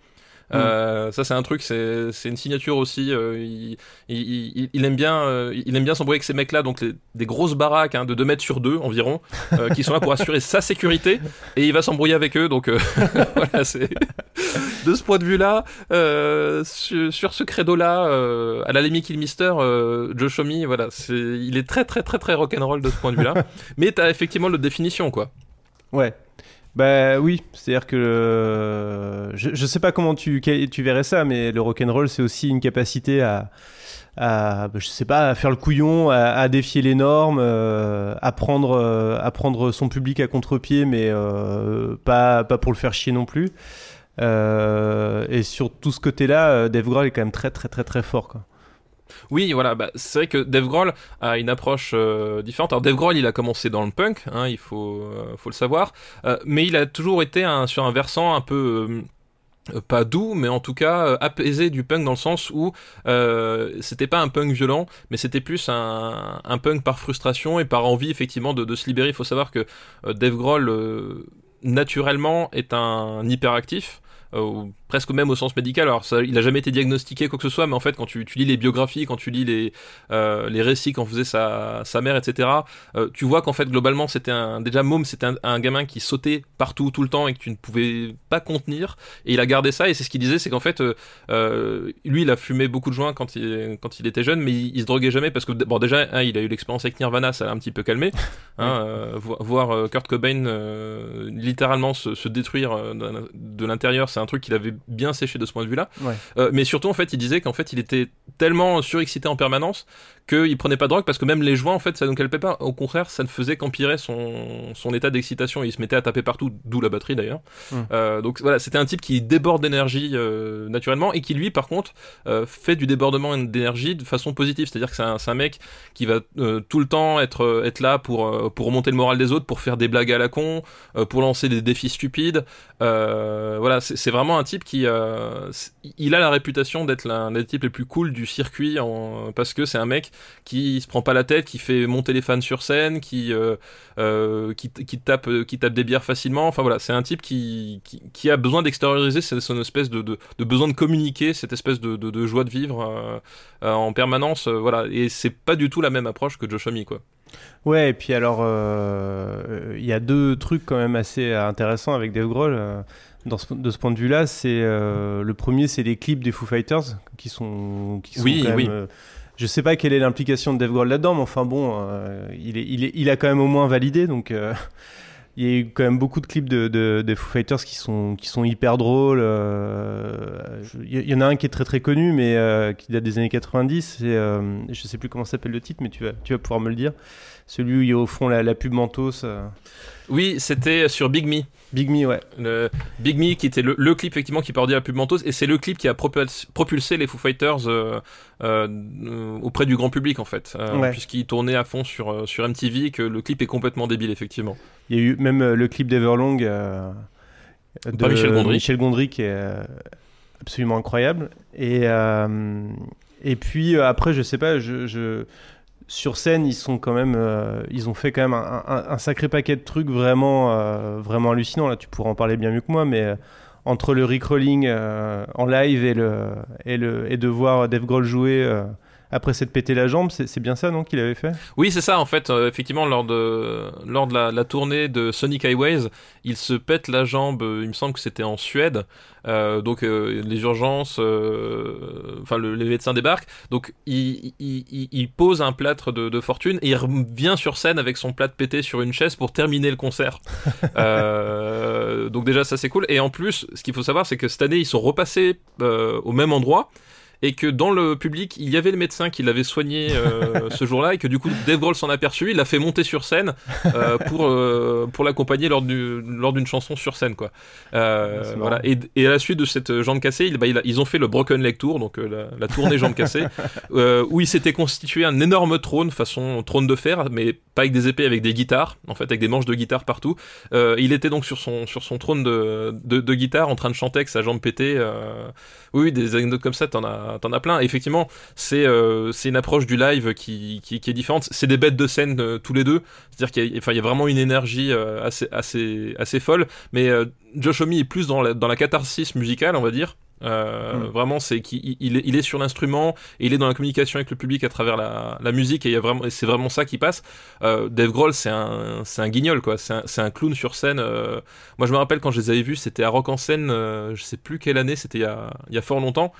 Euh, ça c'est un truc, c'est c'est une signature aussi. euh, il, il, il, il aime bien, euh, il aime bien s'embrouiller avec ces mecs-là, donc les- des grosses baraques hein, de 2 mètres sur 2 environ, euh, qui sont là pour assurer sa sécurité, et il va s'embrouiller avec eux. Donc euh, voilà, c'est de ce point de vue-là, euh, sur, sur ce credo-là, euh, à la limite Kill Mister, euh, Joe Homme, voilà, c'est, il est très très très très rock'n'roll de ce point de vue-là. Mais t'as effectivement l'autre définition, quoi. Ouais. Bah oui, c'est-à-dire que euh, je, je sais pas comment tu, verrais ça, mais le rock'n'roll c'est aussi une capacité à, à bah, je sais pas, à faire le couillon, à, défier les normes, euh, à prendre, euh, à prendre son public à contre-pied, mais pas, pour le faire chier non plus. Et sur tout ce côté-là, Dave Grohl est quand même très très très très fort. Oui, voilà, bah, c'est vrai que Dave Grohl a une approche euh, différente. Alors Dave Grohl, il a commencé dans le punk, hein, il faut, euh, faut le savoir, Euh, mais il a toujours été sur un versant un peu pas doux, mais en tout cas apaisé du punk dans le sens où c'était pas un punk violent, mais c'était plus un, un punk par frustration et par envie effectivement de, se libérer. Il faut savoir que Dave Grohl naturellement est un hyperactif. Presque même au sens médical. Alors, ça, il a jamais été diagnostiqué quoi que ce soit, mais en fait, quand tu, tu lis les biographies, quand tu lis les euh, les récits qu'en faisait sa sa mère, etc. euh, tu vois qu'en fait, globalement, c'était un déjà Môme, c'était un, un gamin qui sautait partout tout le temps et que tu ne pouvais pas contenir. Et il a gardé ça. Et c'est ce qu'il disait, c'est qu'en fait, euh, lui, il a fumé beaucoup de joints quand il quand il était jeune, mais il, il se droguait jamais parce que bon, déjà, hein, il a eu l'expérience avec Nirvana, ça l'a un petit peu calmé. Hein, vo- voir Kurt Cobain littéralement se, se détruire de l'intérieur, c'est un truc qu'il avait bien séché de ce point de vue-là. Ouais. Euh, mais surtout, en fait, il disait qu'en fait, il était tellement surexcité en permanence qu'il prenait pas de drogue parce que même les joints, en fait, ça ne calpait pas. Au contraire, ça ne faisait qu'empirer son, son état d'excitation. Il se mettait à taper partout, d'où la batterie d'ailleurs. Mm. Euh, donc voilà, c'était un type qui déborde d'énergie euh, naturellement et qui lui, par contre, fait du débordement d'énergie de façon positive. C'est-à-dire que c'est un, mec qui va tout le temps être être là pour pour remonter le moral des autres, pour faire des blagues à la con, pour lancer des défis stupides. Voilà, c'est vraiment un type qui euh, il a la réputation d'être l'un des types les plus cool du circuit parce que c'est un mec qui se prend pas la tête, qui fait monter les fans sur scène, qui euh, euh, qui, tape qui tape des bières facilement. Enfin voilà, c'est un type qui, qui a besoin d'extérioriser son, espèce de, de besoin de communiquer, cette espèce de de, joie de vivre en permanence. voilà, et c'est pas du tout la même approche que Josh Homme, quoi. Ouais, et puis alors, il y a deux trucs quand même assez intéressants avec Dave Grohl. Dans ce- de ce point de vue-là, c'est euh, le premier, c'est les clips des Foo Fighters qui sont, qui sont Oui, quand même, oui. euh, je sais pas quelle est l'implication de Dave Grohl là-dedans, mais enfin bon, euh, il, est, il, est, il a quand même au moins validé, donc euh, il y a eu quand même beaucoup de clips de, de, de Foo Fighters qui sont, qui sont hyper drôles. Il y, en a un qui est très très connu, mais euh, qui date des années 90. C'est, euh, je sais plus comment s'appelle le titre, mais tu vas, tu vas pouvoir me le dire. Celui où il y a au fond la, la pub Mentos. euh, Oui, c'était sur Big Me. Big Me, ouais. Le Big Me qui était le, le clip effectivement qui parodiait la pub Mentos et c'est le clip qui a propulsé, les Foo Fighters euh, auprès du grand public en fait euh, Ouais. puisqu'il tournait à fond sur, sur MTV que le clip est complètement débile effectivement. Il y a eu même le clip d'Everlong de Michel Gondry. Michel Gondry qui est absolument incroyable. Et, euh, et puis euh, après, je sais pas, je, sur scène, ils sont quand même, euh, ils ont fait quand même un, sacré paquet de trucs vraiment, vraiment hallucinants. Là, tu pourras en parler bien mieux que moi, mais entre le recrolling euh, en live et le et le et de voir Dave Grohl jouer après s'être pété la jambe, c'est bien ça, non, qu'il avait fait? Oui c'est ça en fait euh, effectivement lors de, lors de la, la tournée de Sonic Highways il se pète la jambe euh, il me semble que c'était en Suède. Euh, donc euh, les urgences enfin le- les médecins débarquent. Donc il, il, il- il pose un plâtre de, de fortune et il revient sur scène avec son plâtre pété sur une chaise pour terminer le concert. Donc déjà ça c'est cool. Et en plus ce qu'il faut savoir c'est que cette année ils sont repassés au même endroit et que dans le public, il y avait le médecin qui l'avait soigné euh, ce jour-là, et que du coup, Dave Grohl s'en aperçu, il l'a fait monter sur scène euh, pour, euh, pour l'accompagner lors du, lors d'une chanson sur scène, quoi. Euh, voilà. Et, et à la suite de cette jambe cassée, il, bah, il a- ils ont fait le Broken Leg Tour, donc euh, la, la tournée jambe cassée, euh, où il s'était constitué un énorme trône, façon trône de fer, mais pas avec des épées, avec des guitares, en fait, avec des manches de guitare partout. Euh, il était donc sur son, sur son trône de, de, de guitare en train de chanter avec sa jambe pétée. euh, oui, des anecdotes comme ça, t'en as, t'en as plein. Effectivement, c'est euh, c'est une approche du live qui, qui, qui est différente. C'est des bêtes de scène euh, tous les deux. C'est-à-dire qu'il y, a- enfin, il y a vraiment une énergie euh, assez, assez, assez folle. Mais Josh Homme est plus dans la, dans la catharsis musicale, on va dire. Euh, Mm. Vraiment, c'est qu'il il est, il est sur l'instrument et il est dans la communication avec le public à travers la, la musique et il y a vraiment, et c'est vraiment ça qui passe. Euh, Dave Grohl, c'est un, c'est un guignol quoi. C'est un, un clown sur scène. euh. Moi, je me rappelle quand je les avais vus, c'était à Rock en scène. je sais plus quelle année, c'était il y a fort longtemps.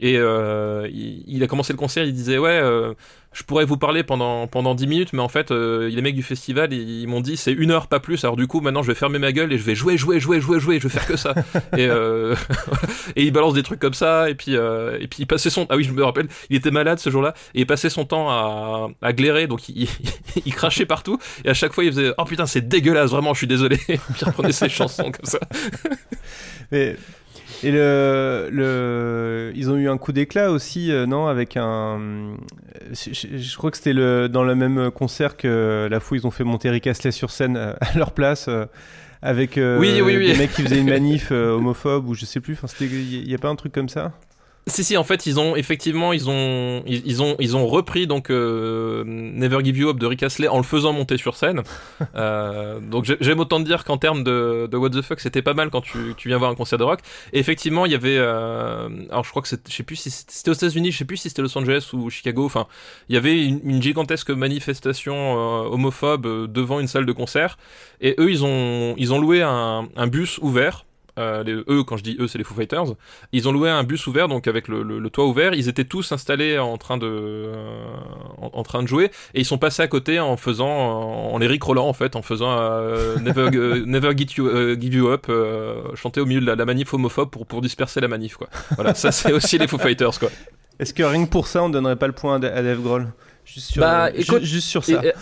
Et euh, il, il a commencé le concert, il disait ouais, euh, je pourrais vous parler pendant pendant 10 minutes, mais en fait, euh, les mecs du festival, ils, ils m'ont dit c'est une heure pas plus. Alors du coup, maintenant, je vais fermer ma gueule et je vais jouer, jouer, jouer, jouer, jouer. Je vais faire que ça. et euh, et il balance des trucs comme ça. Et puis euh, et puis il passait son ah oui, je me rappelle, il était malade ce jour-là et il passait son temps à à glairer, donc il, il crachait partout. Et à chaque fois, il faisait oh putain, c'est dégueulasse, vraiment, je suis désolé. puis il reprenait ses chansons comme ça. Mais- et le, le, ils ont eu un coup d'éclat aussi, euh, non Avec un. Je, je- je crois que c'était le, dans le même concert que la fois ils ont fait monter Rick Astley sur scène euh, à leur place. euh, avec Oui, oui, oui. des mecs qui faisaient une manif homophobe ou je sais plus. Enfin, c'était, il y a pas un truc comme ça? Si si en fait ils ont effectivement ils ont ils, ils ont ils ont repris donc euh, Never Give You Up de Rick Astley en le faisant monter sur scène. Euh, donc j'ai- j'aime autant te dire qu'en termes de, de what the fuck c'était pas mal quand tu, tu viens voir un concert de rock. Et effectivement il y avait euh, alors je crois que c'était je sais plus si c'était c'était aux États-Unis je sais plus si c'était Los Angeles ou Chicago. Enfin il y avait une, une gigantesque manifestation euh, homophobe euh, devant une salle de concert et eux ils ont ils ont loué un, un bus ouvert. Euh, les- eux, quand je dis eux, c'est les Foo Fighters. Ils ont loué un bus ouvert, donc avec le, le- le toit ouvert. Ils étaient tous installés en train de, euh, en, en train de jouer, et ils sont passés à côté en faisant, en, en les ricrolant en fait, en faisant euh, Never, euh, Never Get You, euh, Give You Up, euh, chanter au milieu de la, la manif homophobe pour pour disperser la manif quoi. Voilà, ça c'est aussi les Foo Fighters quoi. Est-ce que rien que pour ça, on donnerait pas le point à, Dave Grohl? Juste sur, Bah, écoute, juste sur ça. Et, euh,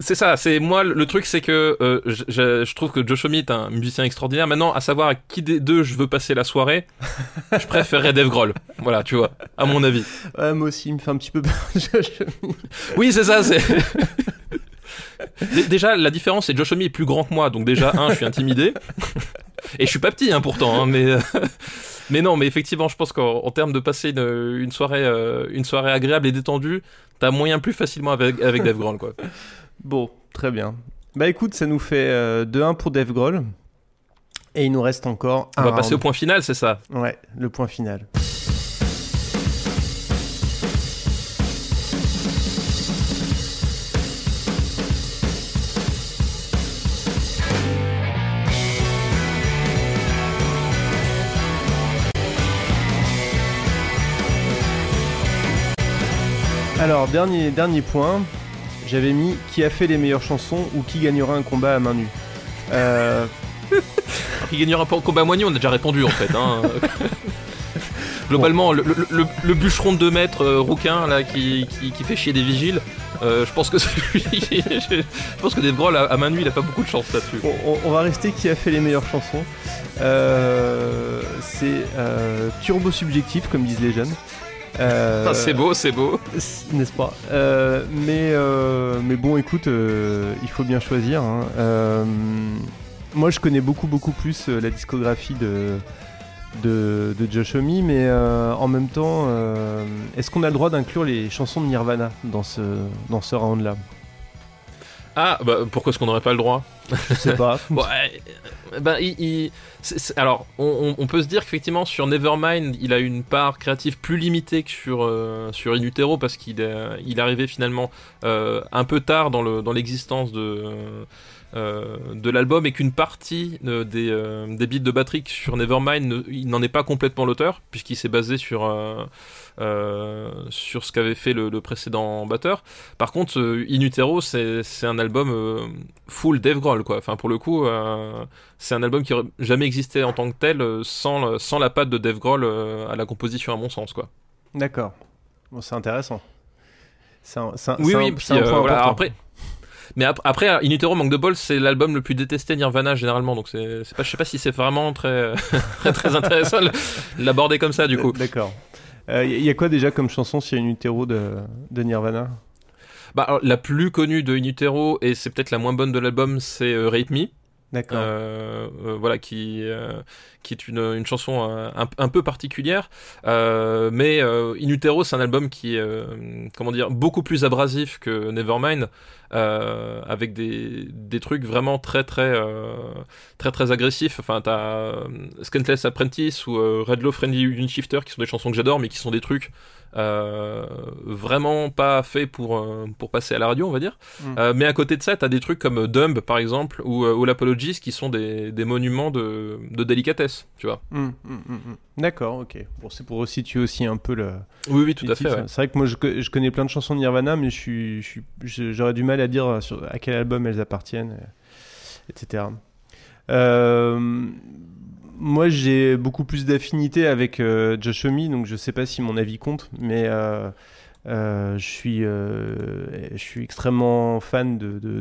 c'est ça, c'est moi le truc c'est que euh, je, je- je trouve que Josh Homme est un musicien extraordinaire. Maintenant, à savoir à qui des deux je veux passer la soirée, je préférerais Dave Grohl. Voilà, tu vois, à mon avis. Ouais, moi aussi, il me fait un petit peu peur. Oui, c'est ça, c'est. Dé- Déjà, la différence, c'est que Josh Homme est plus grand que moi, donc déjà, un, je suis intimidé. Et je suis pas petit, hein, pourtant, hein, mais. euh, Mais non, mais effectivement, je pense qu'en en termes de passer une, une soirée, euh, une soirée agréable et détendue, t'as moyen plus facilement avec, avec Dave Grohl, quoi. Bon, très bien. Bah écoute, ça nous fait euh, 2-1 pour Dave Grohl. Et il nous reste encore On un va passer au point final, c'est ça? Ouais, le point final. Alors, dernier, dernier point. J'avais mis qui a fait les meilleures chansons ou qui gagnera un combat à main nue. Euh, Qui gagnera au combat moignon, on a déjà répondu en fait. Hein. Globalement, le, le- le- le bûcheron de 2 mètres, euh, rouquin, là, qui, qui, qui fait chier des vigiles, euh, je pense que c'est lui. je, pense que Dave Grohl, à, à main nue, il a pas beaucoup de chance là-dessus. On, on va rester qui a fait les meilleures chansons. Euh, c'est turbo subjectif, comme disent les jeunes. Euh, Ah, c'est beau, c'est beau. N'est-ce pas Euh, mais, euh, mais bon, écoute, il faut bien choisir. hein. Moi, je connais beaucoup, beaucoup plus la discographie de, de, de Josh Homme, mais en même temps, est-ce qu'on a le droit d'inclure les chansons de Nirvana dans ce, dans ce round-là? Ah, bah pourquoi est-ce qu'on n'aurait pas le droit Je sais pas. Bon, euh, bah, il, alors, on, peut se dire qu'effectivement, sur Nevermind, il a une part créative plus limitée que sur, euh, sur In Utero, parce qu'il est, il arrivé finalement euh, un peu tard dans le- dans l'existence de, euh, de l'album et qu'une partie euh, des, euh, des beats de batterie sur Nevermind, ne- il n'en est pas complètement l'auteur, puisqu'il s'est basé sur, sur ce qu'avait fait le, le précédent batteur. Par contre, euh, In Utero, c'est un album euh, full Dave Grohl, quoi. Enfin, pour le coup, euh, c'est un album qui aurait jamais existé en tant que tel euh, sans, la patte de Dave Grohl euh, à la composition, à mon sens, quoi. D'accord. Bon, c'est intéressant. C'est un, c'est un- Oui, oui, un- euh, point voilà, après. Mais ap- après, In Utero, Manque de bol, c'est l'album le plus détesté Nirvana généralement, donc c'est c'est pas, je sais pas si c'est vraiment très, très, très intéressant de l'aborder comme ça du coup. D'accord. Il y, a quoi déjà comme chanson une utéro de, de Nirvana? Bah, la plus connue de In Utero, et c'est peut-être la moins bonne de l'album, c'est euh, Me. D'accord. Euh, euh, voilà qui euh, qui est une, une chanson euh, un, un peu particulière euh, mais In Utero c'est un album qui est comment dire beaucoup plus abrasif que Nevermind avec des, des trucs vraiment très très très très agressifs enfin t'as Scantless Apprentice ou euh, Red Low Friendly Union Shifter qui sont des chansons que j'adore mais qui sont des trucs euh, vraiment pas faits pour euh, pour passer à la radio on va dire Mm. euh, mais à côté de ça, t'as des trucs comme Dumb, par exemple, ou All Apologies, qui sont des, des monuments de, de délicatesse, tu vois. Hum, hum. D'accord, ok. Bon, c'est pour resituer aussi un peu le. Oui, oui, tout à fait. ouais. C'est vrai que moi, je, je connais plein de chansons de Nirvana, mais je suis, je je- j'aurais du mal à dire sur, à quel album elles appartiennent, etc. Euh, moi, j'ai beaucoup plus d'affinité avec euh, Josh Homme, donc je sais pas si mon avis compte, mais euh, euh, je suis, euh, je suis extrêmement fan de, de,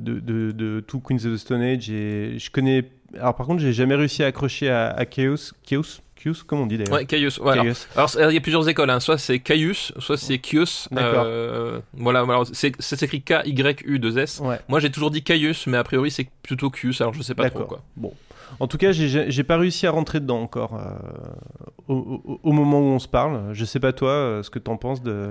de, tout Queens of the Stone Age et je connais. Alors, par contre, j'ai jamais réussi à accrocher à, à Chaos, Chaos, Chaos, comme on dit d'ailleurs. Ouais, Caius. ouais, alors, alors, il y a plusieurs écoles. hein. Soit c'est Caius, soit c'est Kius. D'accord. Euh, voilà, voilà. C'est, ça s'écrit K-Y-U-2-S. Ouais. Moi, j'ai toujours dit Caius, mais a priori, c'est plutôt Kius. Alors, je sais pas trop, D'accord. quoi. Bon. En tout cas, j'ai j'ai pas réussi à rentrer dedans encore euh, au, au- au moment où on se parle. Je sais pas toi euh, ce que t'en penses de.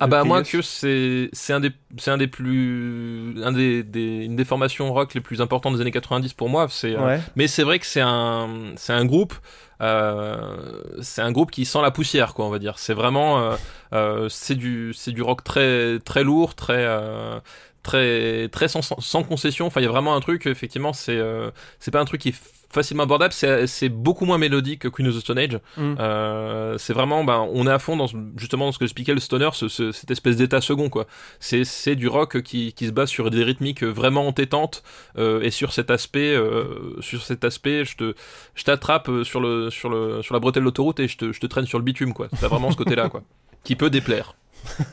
Ah bah moi que c'est c'est un des c'est un des plus un des, des une des formations rock les plus importantes des années 90 pour moi. C'est euh, mais c'est vrai que c'est un c'est un groupe euh, c'est un groupe qui sent la poussière quoi on va dire. C'est vraiment euh, euh, c'est du c'est du rock très très lourd très euh, très très sans, sans concession. Enfin il y a vraiment un truc effectivement c'est euh, c'est pas un truc qui est facilement abordable c'est beaucoup moins mélodique que Queen of the Stone Age Mm. euh, c'est vraiment, ben, on est à fond dans ce- justement dans ce que expliquait le stoner, ce- ce- cette espèce d'état second, quoi. C'est, c'est du rock qui, qui se base sur des rythmiques vraiment entêtantes euh, et sur cet aspect, euh, sur cet aspect, je te, je t'attrape sur le, sur le, sur la bretelle de l'autoroute et je te, je te traîne sur le bitume, quoi. T'as vraiment ce côté-là, quoi, qui peut déplaire.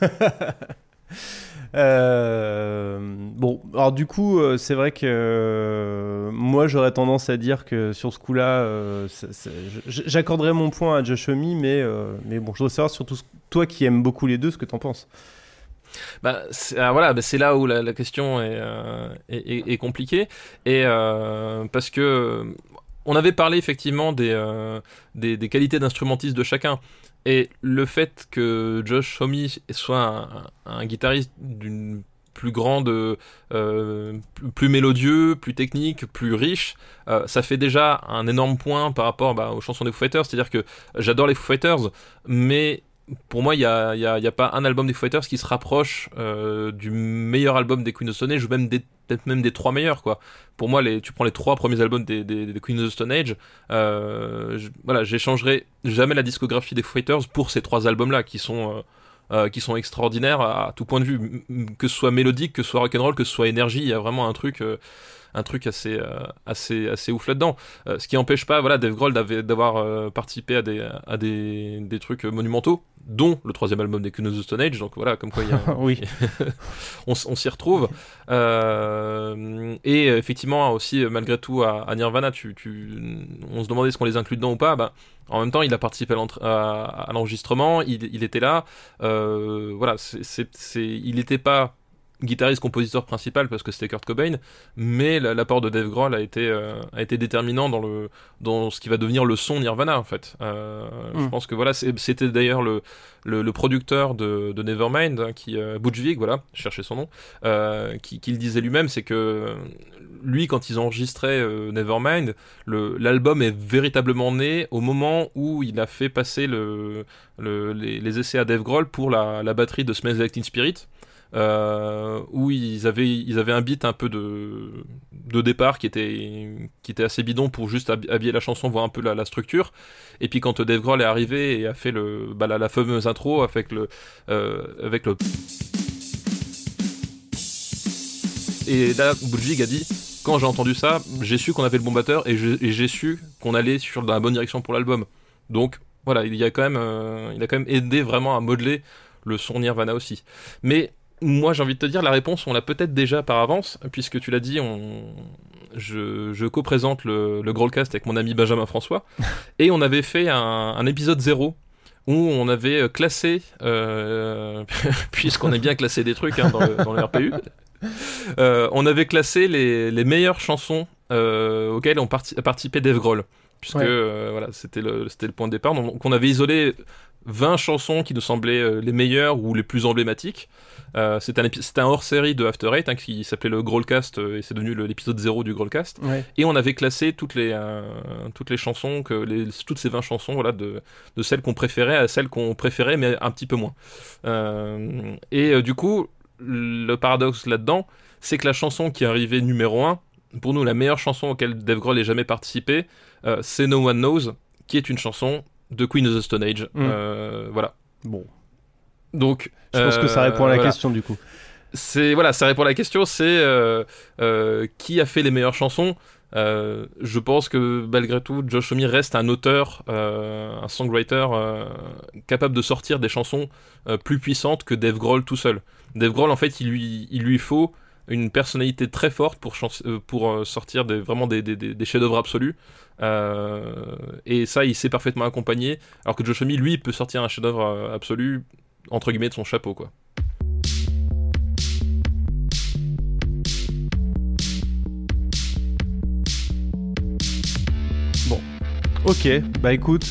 Euh, bon, alors du coup, euh, c'est vrai que euh, moi j'aurais tendance à dire que sur ce coup-là, euh, j'accorderais mon point à Josh mais, mais bon, je voudrais savoir surtout toi qui aimes beaucoup les deux, ce que t'en penses. Bah, ah, voilà, bah, c'est là où la, question est, est, compliquée. Et parce que on avait parlé effectivement des, des qualités d'instrumentiste de chacun. Et le fait que Josh Homme soit un, guitariste d'une plus grande, euh, plus, plus mélodieux, plus technique, plus riche, euh, ça fait déjà un énorme point par rapport bah, aux chansons des Foo Fighters. C'est-à-dire que j'adore les Foo Fighters, mais pour moi, il n'y a, y a- a pas un album des Fighters qui se rapproche euh, du meilleur album des Queen of Stone Age, ou même peut-être même des trois meilleurs. Quoi. Pour moi, tu prends les trois premiers albums des, des, Queen of Stone Age, euh, je- voilà, j'échangerai jamais la discographie des Fighters pour ces trois albums-là, qui sont... euh, euh, qui sont extraordinaires à, tout point de vue, que ce soit mélodique, que ce soit rock'n'roll, que ce soit énergie, il y a vraiment un truc, euh, un truc assez, euh, assez, assez ouf là-dedans. Ce qui n'empêche pas, voilà, Dave Grohl d'avoir participé à des, à des, des trucs monumentaux, dont le troisième album des Queen of the Stone Age. Donc voilà, comme quoi il y a, oui. on, s'y retrouve. Et effectivement, aussi, malgré tout, à, à Nirvana, tu, tu, on se demandait est-ce qu'on les inclut dedans ou pas. Bah, en même temps, il a participé à l'enregistrement, il, était là. Euh, voilà, c'est- il n'était pas guitariste compositeur principal parce que c'était Kurt Cobain mais la- l'apport de Dave Grohl a été euh, a été déterminant dans le dans ce qui va devenir le son Nirvana en fait euh, je Mm. pense que voilà c'était d'ailleurs le, le le producteur de, de Nevermind hein, qui euh, Butch Vig voilà je cherchais son nom euh, qui, qui le disait lui-même c'est que lui quand ils enregistraient Nevermind l'album est véritablement né au moment où il a fait passer le, le les, les essais à Dave Grohl pour la, la batterie de Smells Like Teen Spirit euh, où ils avaient, ils avaient un beat un peu de, de départ qui était, qui était assez bidon pour juste hab- habiller la chanson, voir un peu la, la structure. Et puis quand Dave Grohl est arrivé et a fait le, bah, la, la fameuse intro avec le, euh, avec le. Et là, Budwig a dit, quand j'ai entendu ça, j'ai su qu'on avait le bon batteur et j'ai su qu'on allait sur dans la bonne direction pour l'album. Donc voilà, il a quand même, euh, il a quand même aidé vraiment à modeler le son Nirvana aussi. Mais moi, j'ai envie de te dire, la réponse, on l'a peut-être déjà par avance, puisque tu l'as dit, on... je, je co-présente le, le Growlcast avec mon ami Benjamin François, et on avait fait un, un épisode zéro où on avait classé, euh, puisqu'on aime bien classer des trucs hein, dans, le, dans le RPU, euh, on avait classé les, les meilleures chansons euh, auxquelles ont parti- participé Dave Grohl. Puisque Ouais. euh, voilà, c'était le, c'était le point de départ. Donc on avait isolé 20 chansons qui nous semblaient euh, les meilleures ou les plus emblématiques. Euh, c'était un, hors-série de After Eight hein, qui s'appelait le Growlcast euh, et c'est devenu l'épisode 0 du Growlcast. Ouais. Et on avait classé toutes les, euh, toutes les chansons, que les, toutes ces 20 chansons, voilà, de, de celles qu'on préférait à celles qu'on préférait, mais un petit peu moins. Et du coup, le paradoxe là-dedans, c'est que la chanson qui est arrivée numéro 1, pour nous, la meilleure chanson auquel Dave Grohl ait jamais participé, c'est No One Knows, qui est une chanson de Queen of the Stone Age. Mm. Euh, voilà. Bon, Donc, je pense que ça euh, répond à la voilà. question du coup. C'est voilà, ça répond à la question. C'est euh, qui a fait les meilleures chansons. Euh, je pense que malgré tout, Josh Homme reste un auteur, euh, un songwriter euh, capable de sortir des chansons plus puissantes que Dave Grohl tout seul. Dave Grohl, en fait, il lui, il lui faut une personnalité très forte pour, euh, euh, sortir vraiment des, chefs-d'œuvre absolus. Euh, et ça, il sait parfaitement accompagner. Alors que Josh Homme, lui, peut sortir un chef-d'œuvre absolu entre guillemets de son chapeau, quoi. Ok, bah écoute,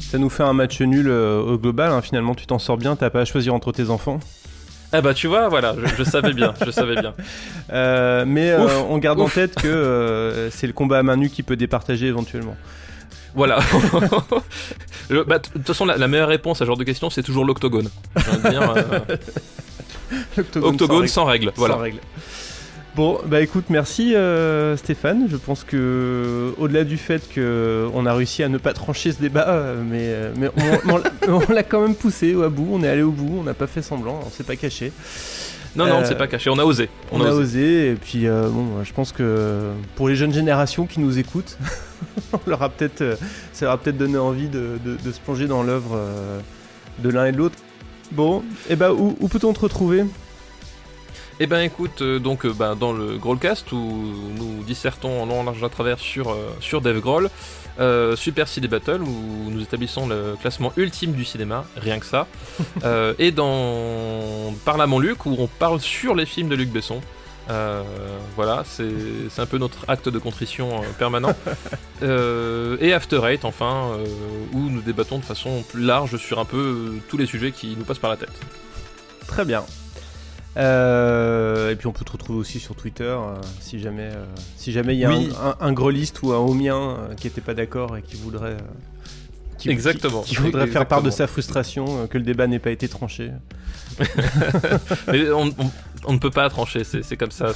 ça nous fait un match nul au global. hein. Finalement, tu t'en sors bien. T'as pas à choisir entre tes enfants. Ah bah tu vois, voilà, je, je savais bien, je savais bien. Euh, mais euh, on garde en tête que euh, c'est le combat à main nue qui peut départager éventuellement. Voilà. Bah, De toute façon, la, la meilleure réponse à ce genre de questions, c'est toujours l'octogone. Euh, octogone sans règle. Voilà. Sans règle. Bon, bah écoute, merci euh, Stéphane. Je pense que au-delà du fait que on a réussi à ne pas trancher ce débat, euh, mais, euh, mais on, on l'a- on quand même poussé au bout. On est allé au bout. On n'a pas fait semblant. On s'est pas caché. Non, non, Euh, c'est pas caché, on a osé. On, a, osé. Et puis bon, je pense que pour les jeunes générations qui nous écoutent, on leur a peut-être, ça leur a peut-être donné envie de, de- de se plonger dans l'œuvre de l'un et de l'autre. Bon, et bah où, où peut-on te retrouver? Eh ben écoute, euh, donc euh, bah, dans le Growlcast où nous dissertons en long, en large, à travers sur, euh, sur Dave Grohl, euh, Super CD Battle où nous établissons le classement ultime du cinéma, rien que ça, et dans Parle à mon Luc où on parle sur les films de Luc Besson. Voilà, c'est c'est un peu notre acte de contrition permanent. Et After Eight, enfin, où nous débattons de façon plus large sur un peu tous les sujets qui nous passent par la tête. Très bien. Euh, et puis on peut te retrouver aussi sur Twitter euh, si jamais euh, si jamais il y a Oui. un, un, un greliste ou un homien qui était pas d'accord et qui voudrait qui, Exactement. qui, qui voudrait faire part de sa frustration que le débat n'ait pas été tranché. Mais on, on- on ne peut pas trancher, c'est comme ça.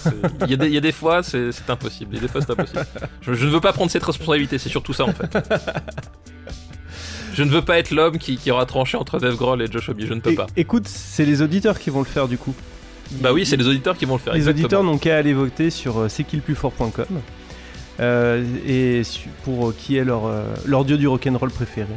Il y, a des- il y a des fois, c'est impossible. Des fois, c'est impossible. Je, je ne veux pas prendre cette responsabilité, c'est surtout ça en fait. Je ne veux pas être l'homme qui, qui aura tranché entre Dave Grohl et Josh Homme, je ne peux pas. Écoute, c'est les auditeurs qui vont le faire du coup. Bah oui, c'est les auditeurs qui vont le faire. Les exactement. auditeurs n'ont qu'à aller voter sur euh, c'est qui le plus fort.com euh, et pour euh, qui est leur, euh, leur dieu du rock'n'roll préféré.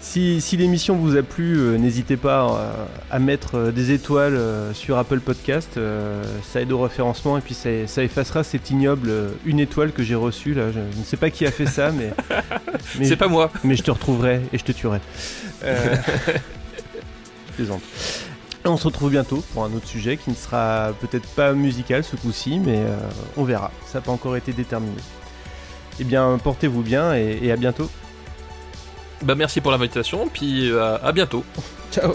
Si, si l'émission vous a plu, euh, n'hésitez pas euh, à mettre euh, des étoiles euh, sur Apple Podcast. euh, ça aide au référencement et puis ça, ça effacera cet ignoble euh, une étoile que j'ai reçu là. Je, je ne sais pas qui a fait ça, mais, mais, C'est pas moi. mais je te retrouverai et je te tuerai. Euh, On se retrouve bientôt pour un autre sujet qui ne sera peut-être pas musical ce coup-ci, mais euh, on verra. Ça n'a pas encore été déterminé. Eh bien, portez-vous bien et, et à bientôt. Bah merci pour l'invitation, puis euh, à bientôt. Ciao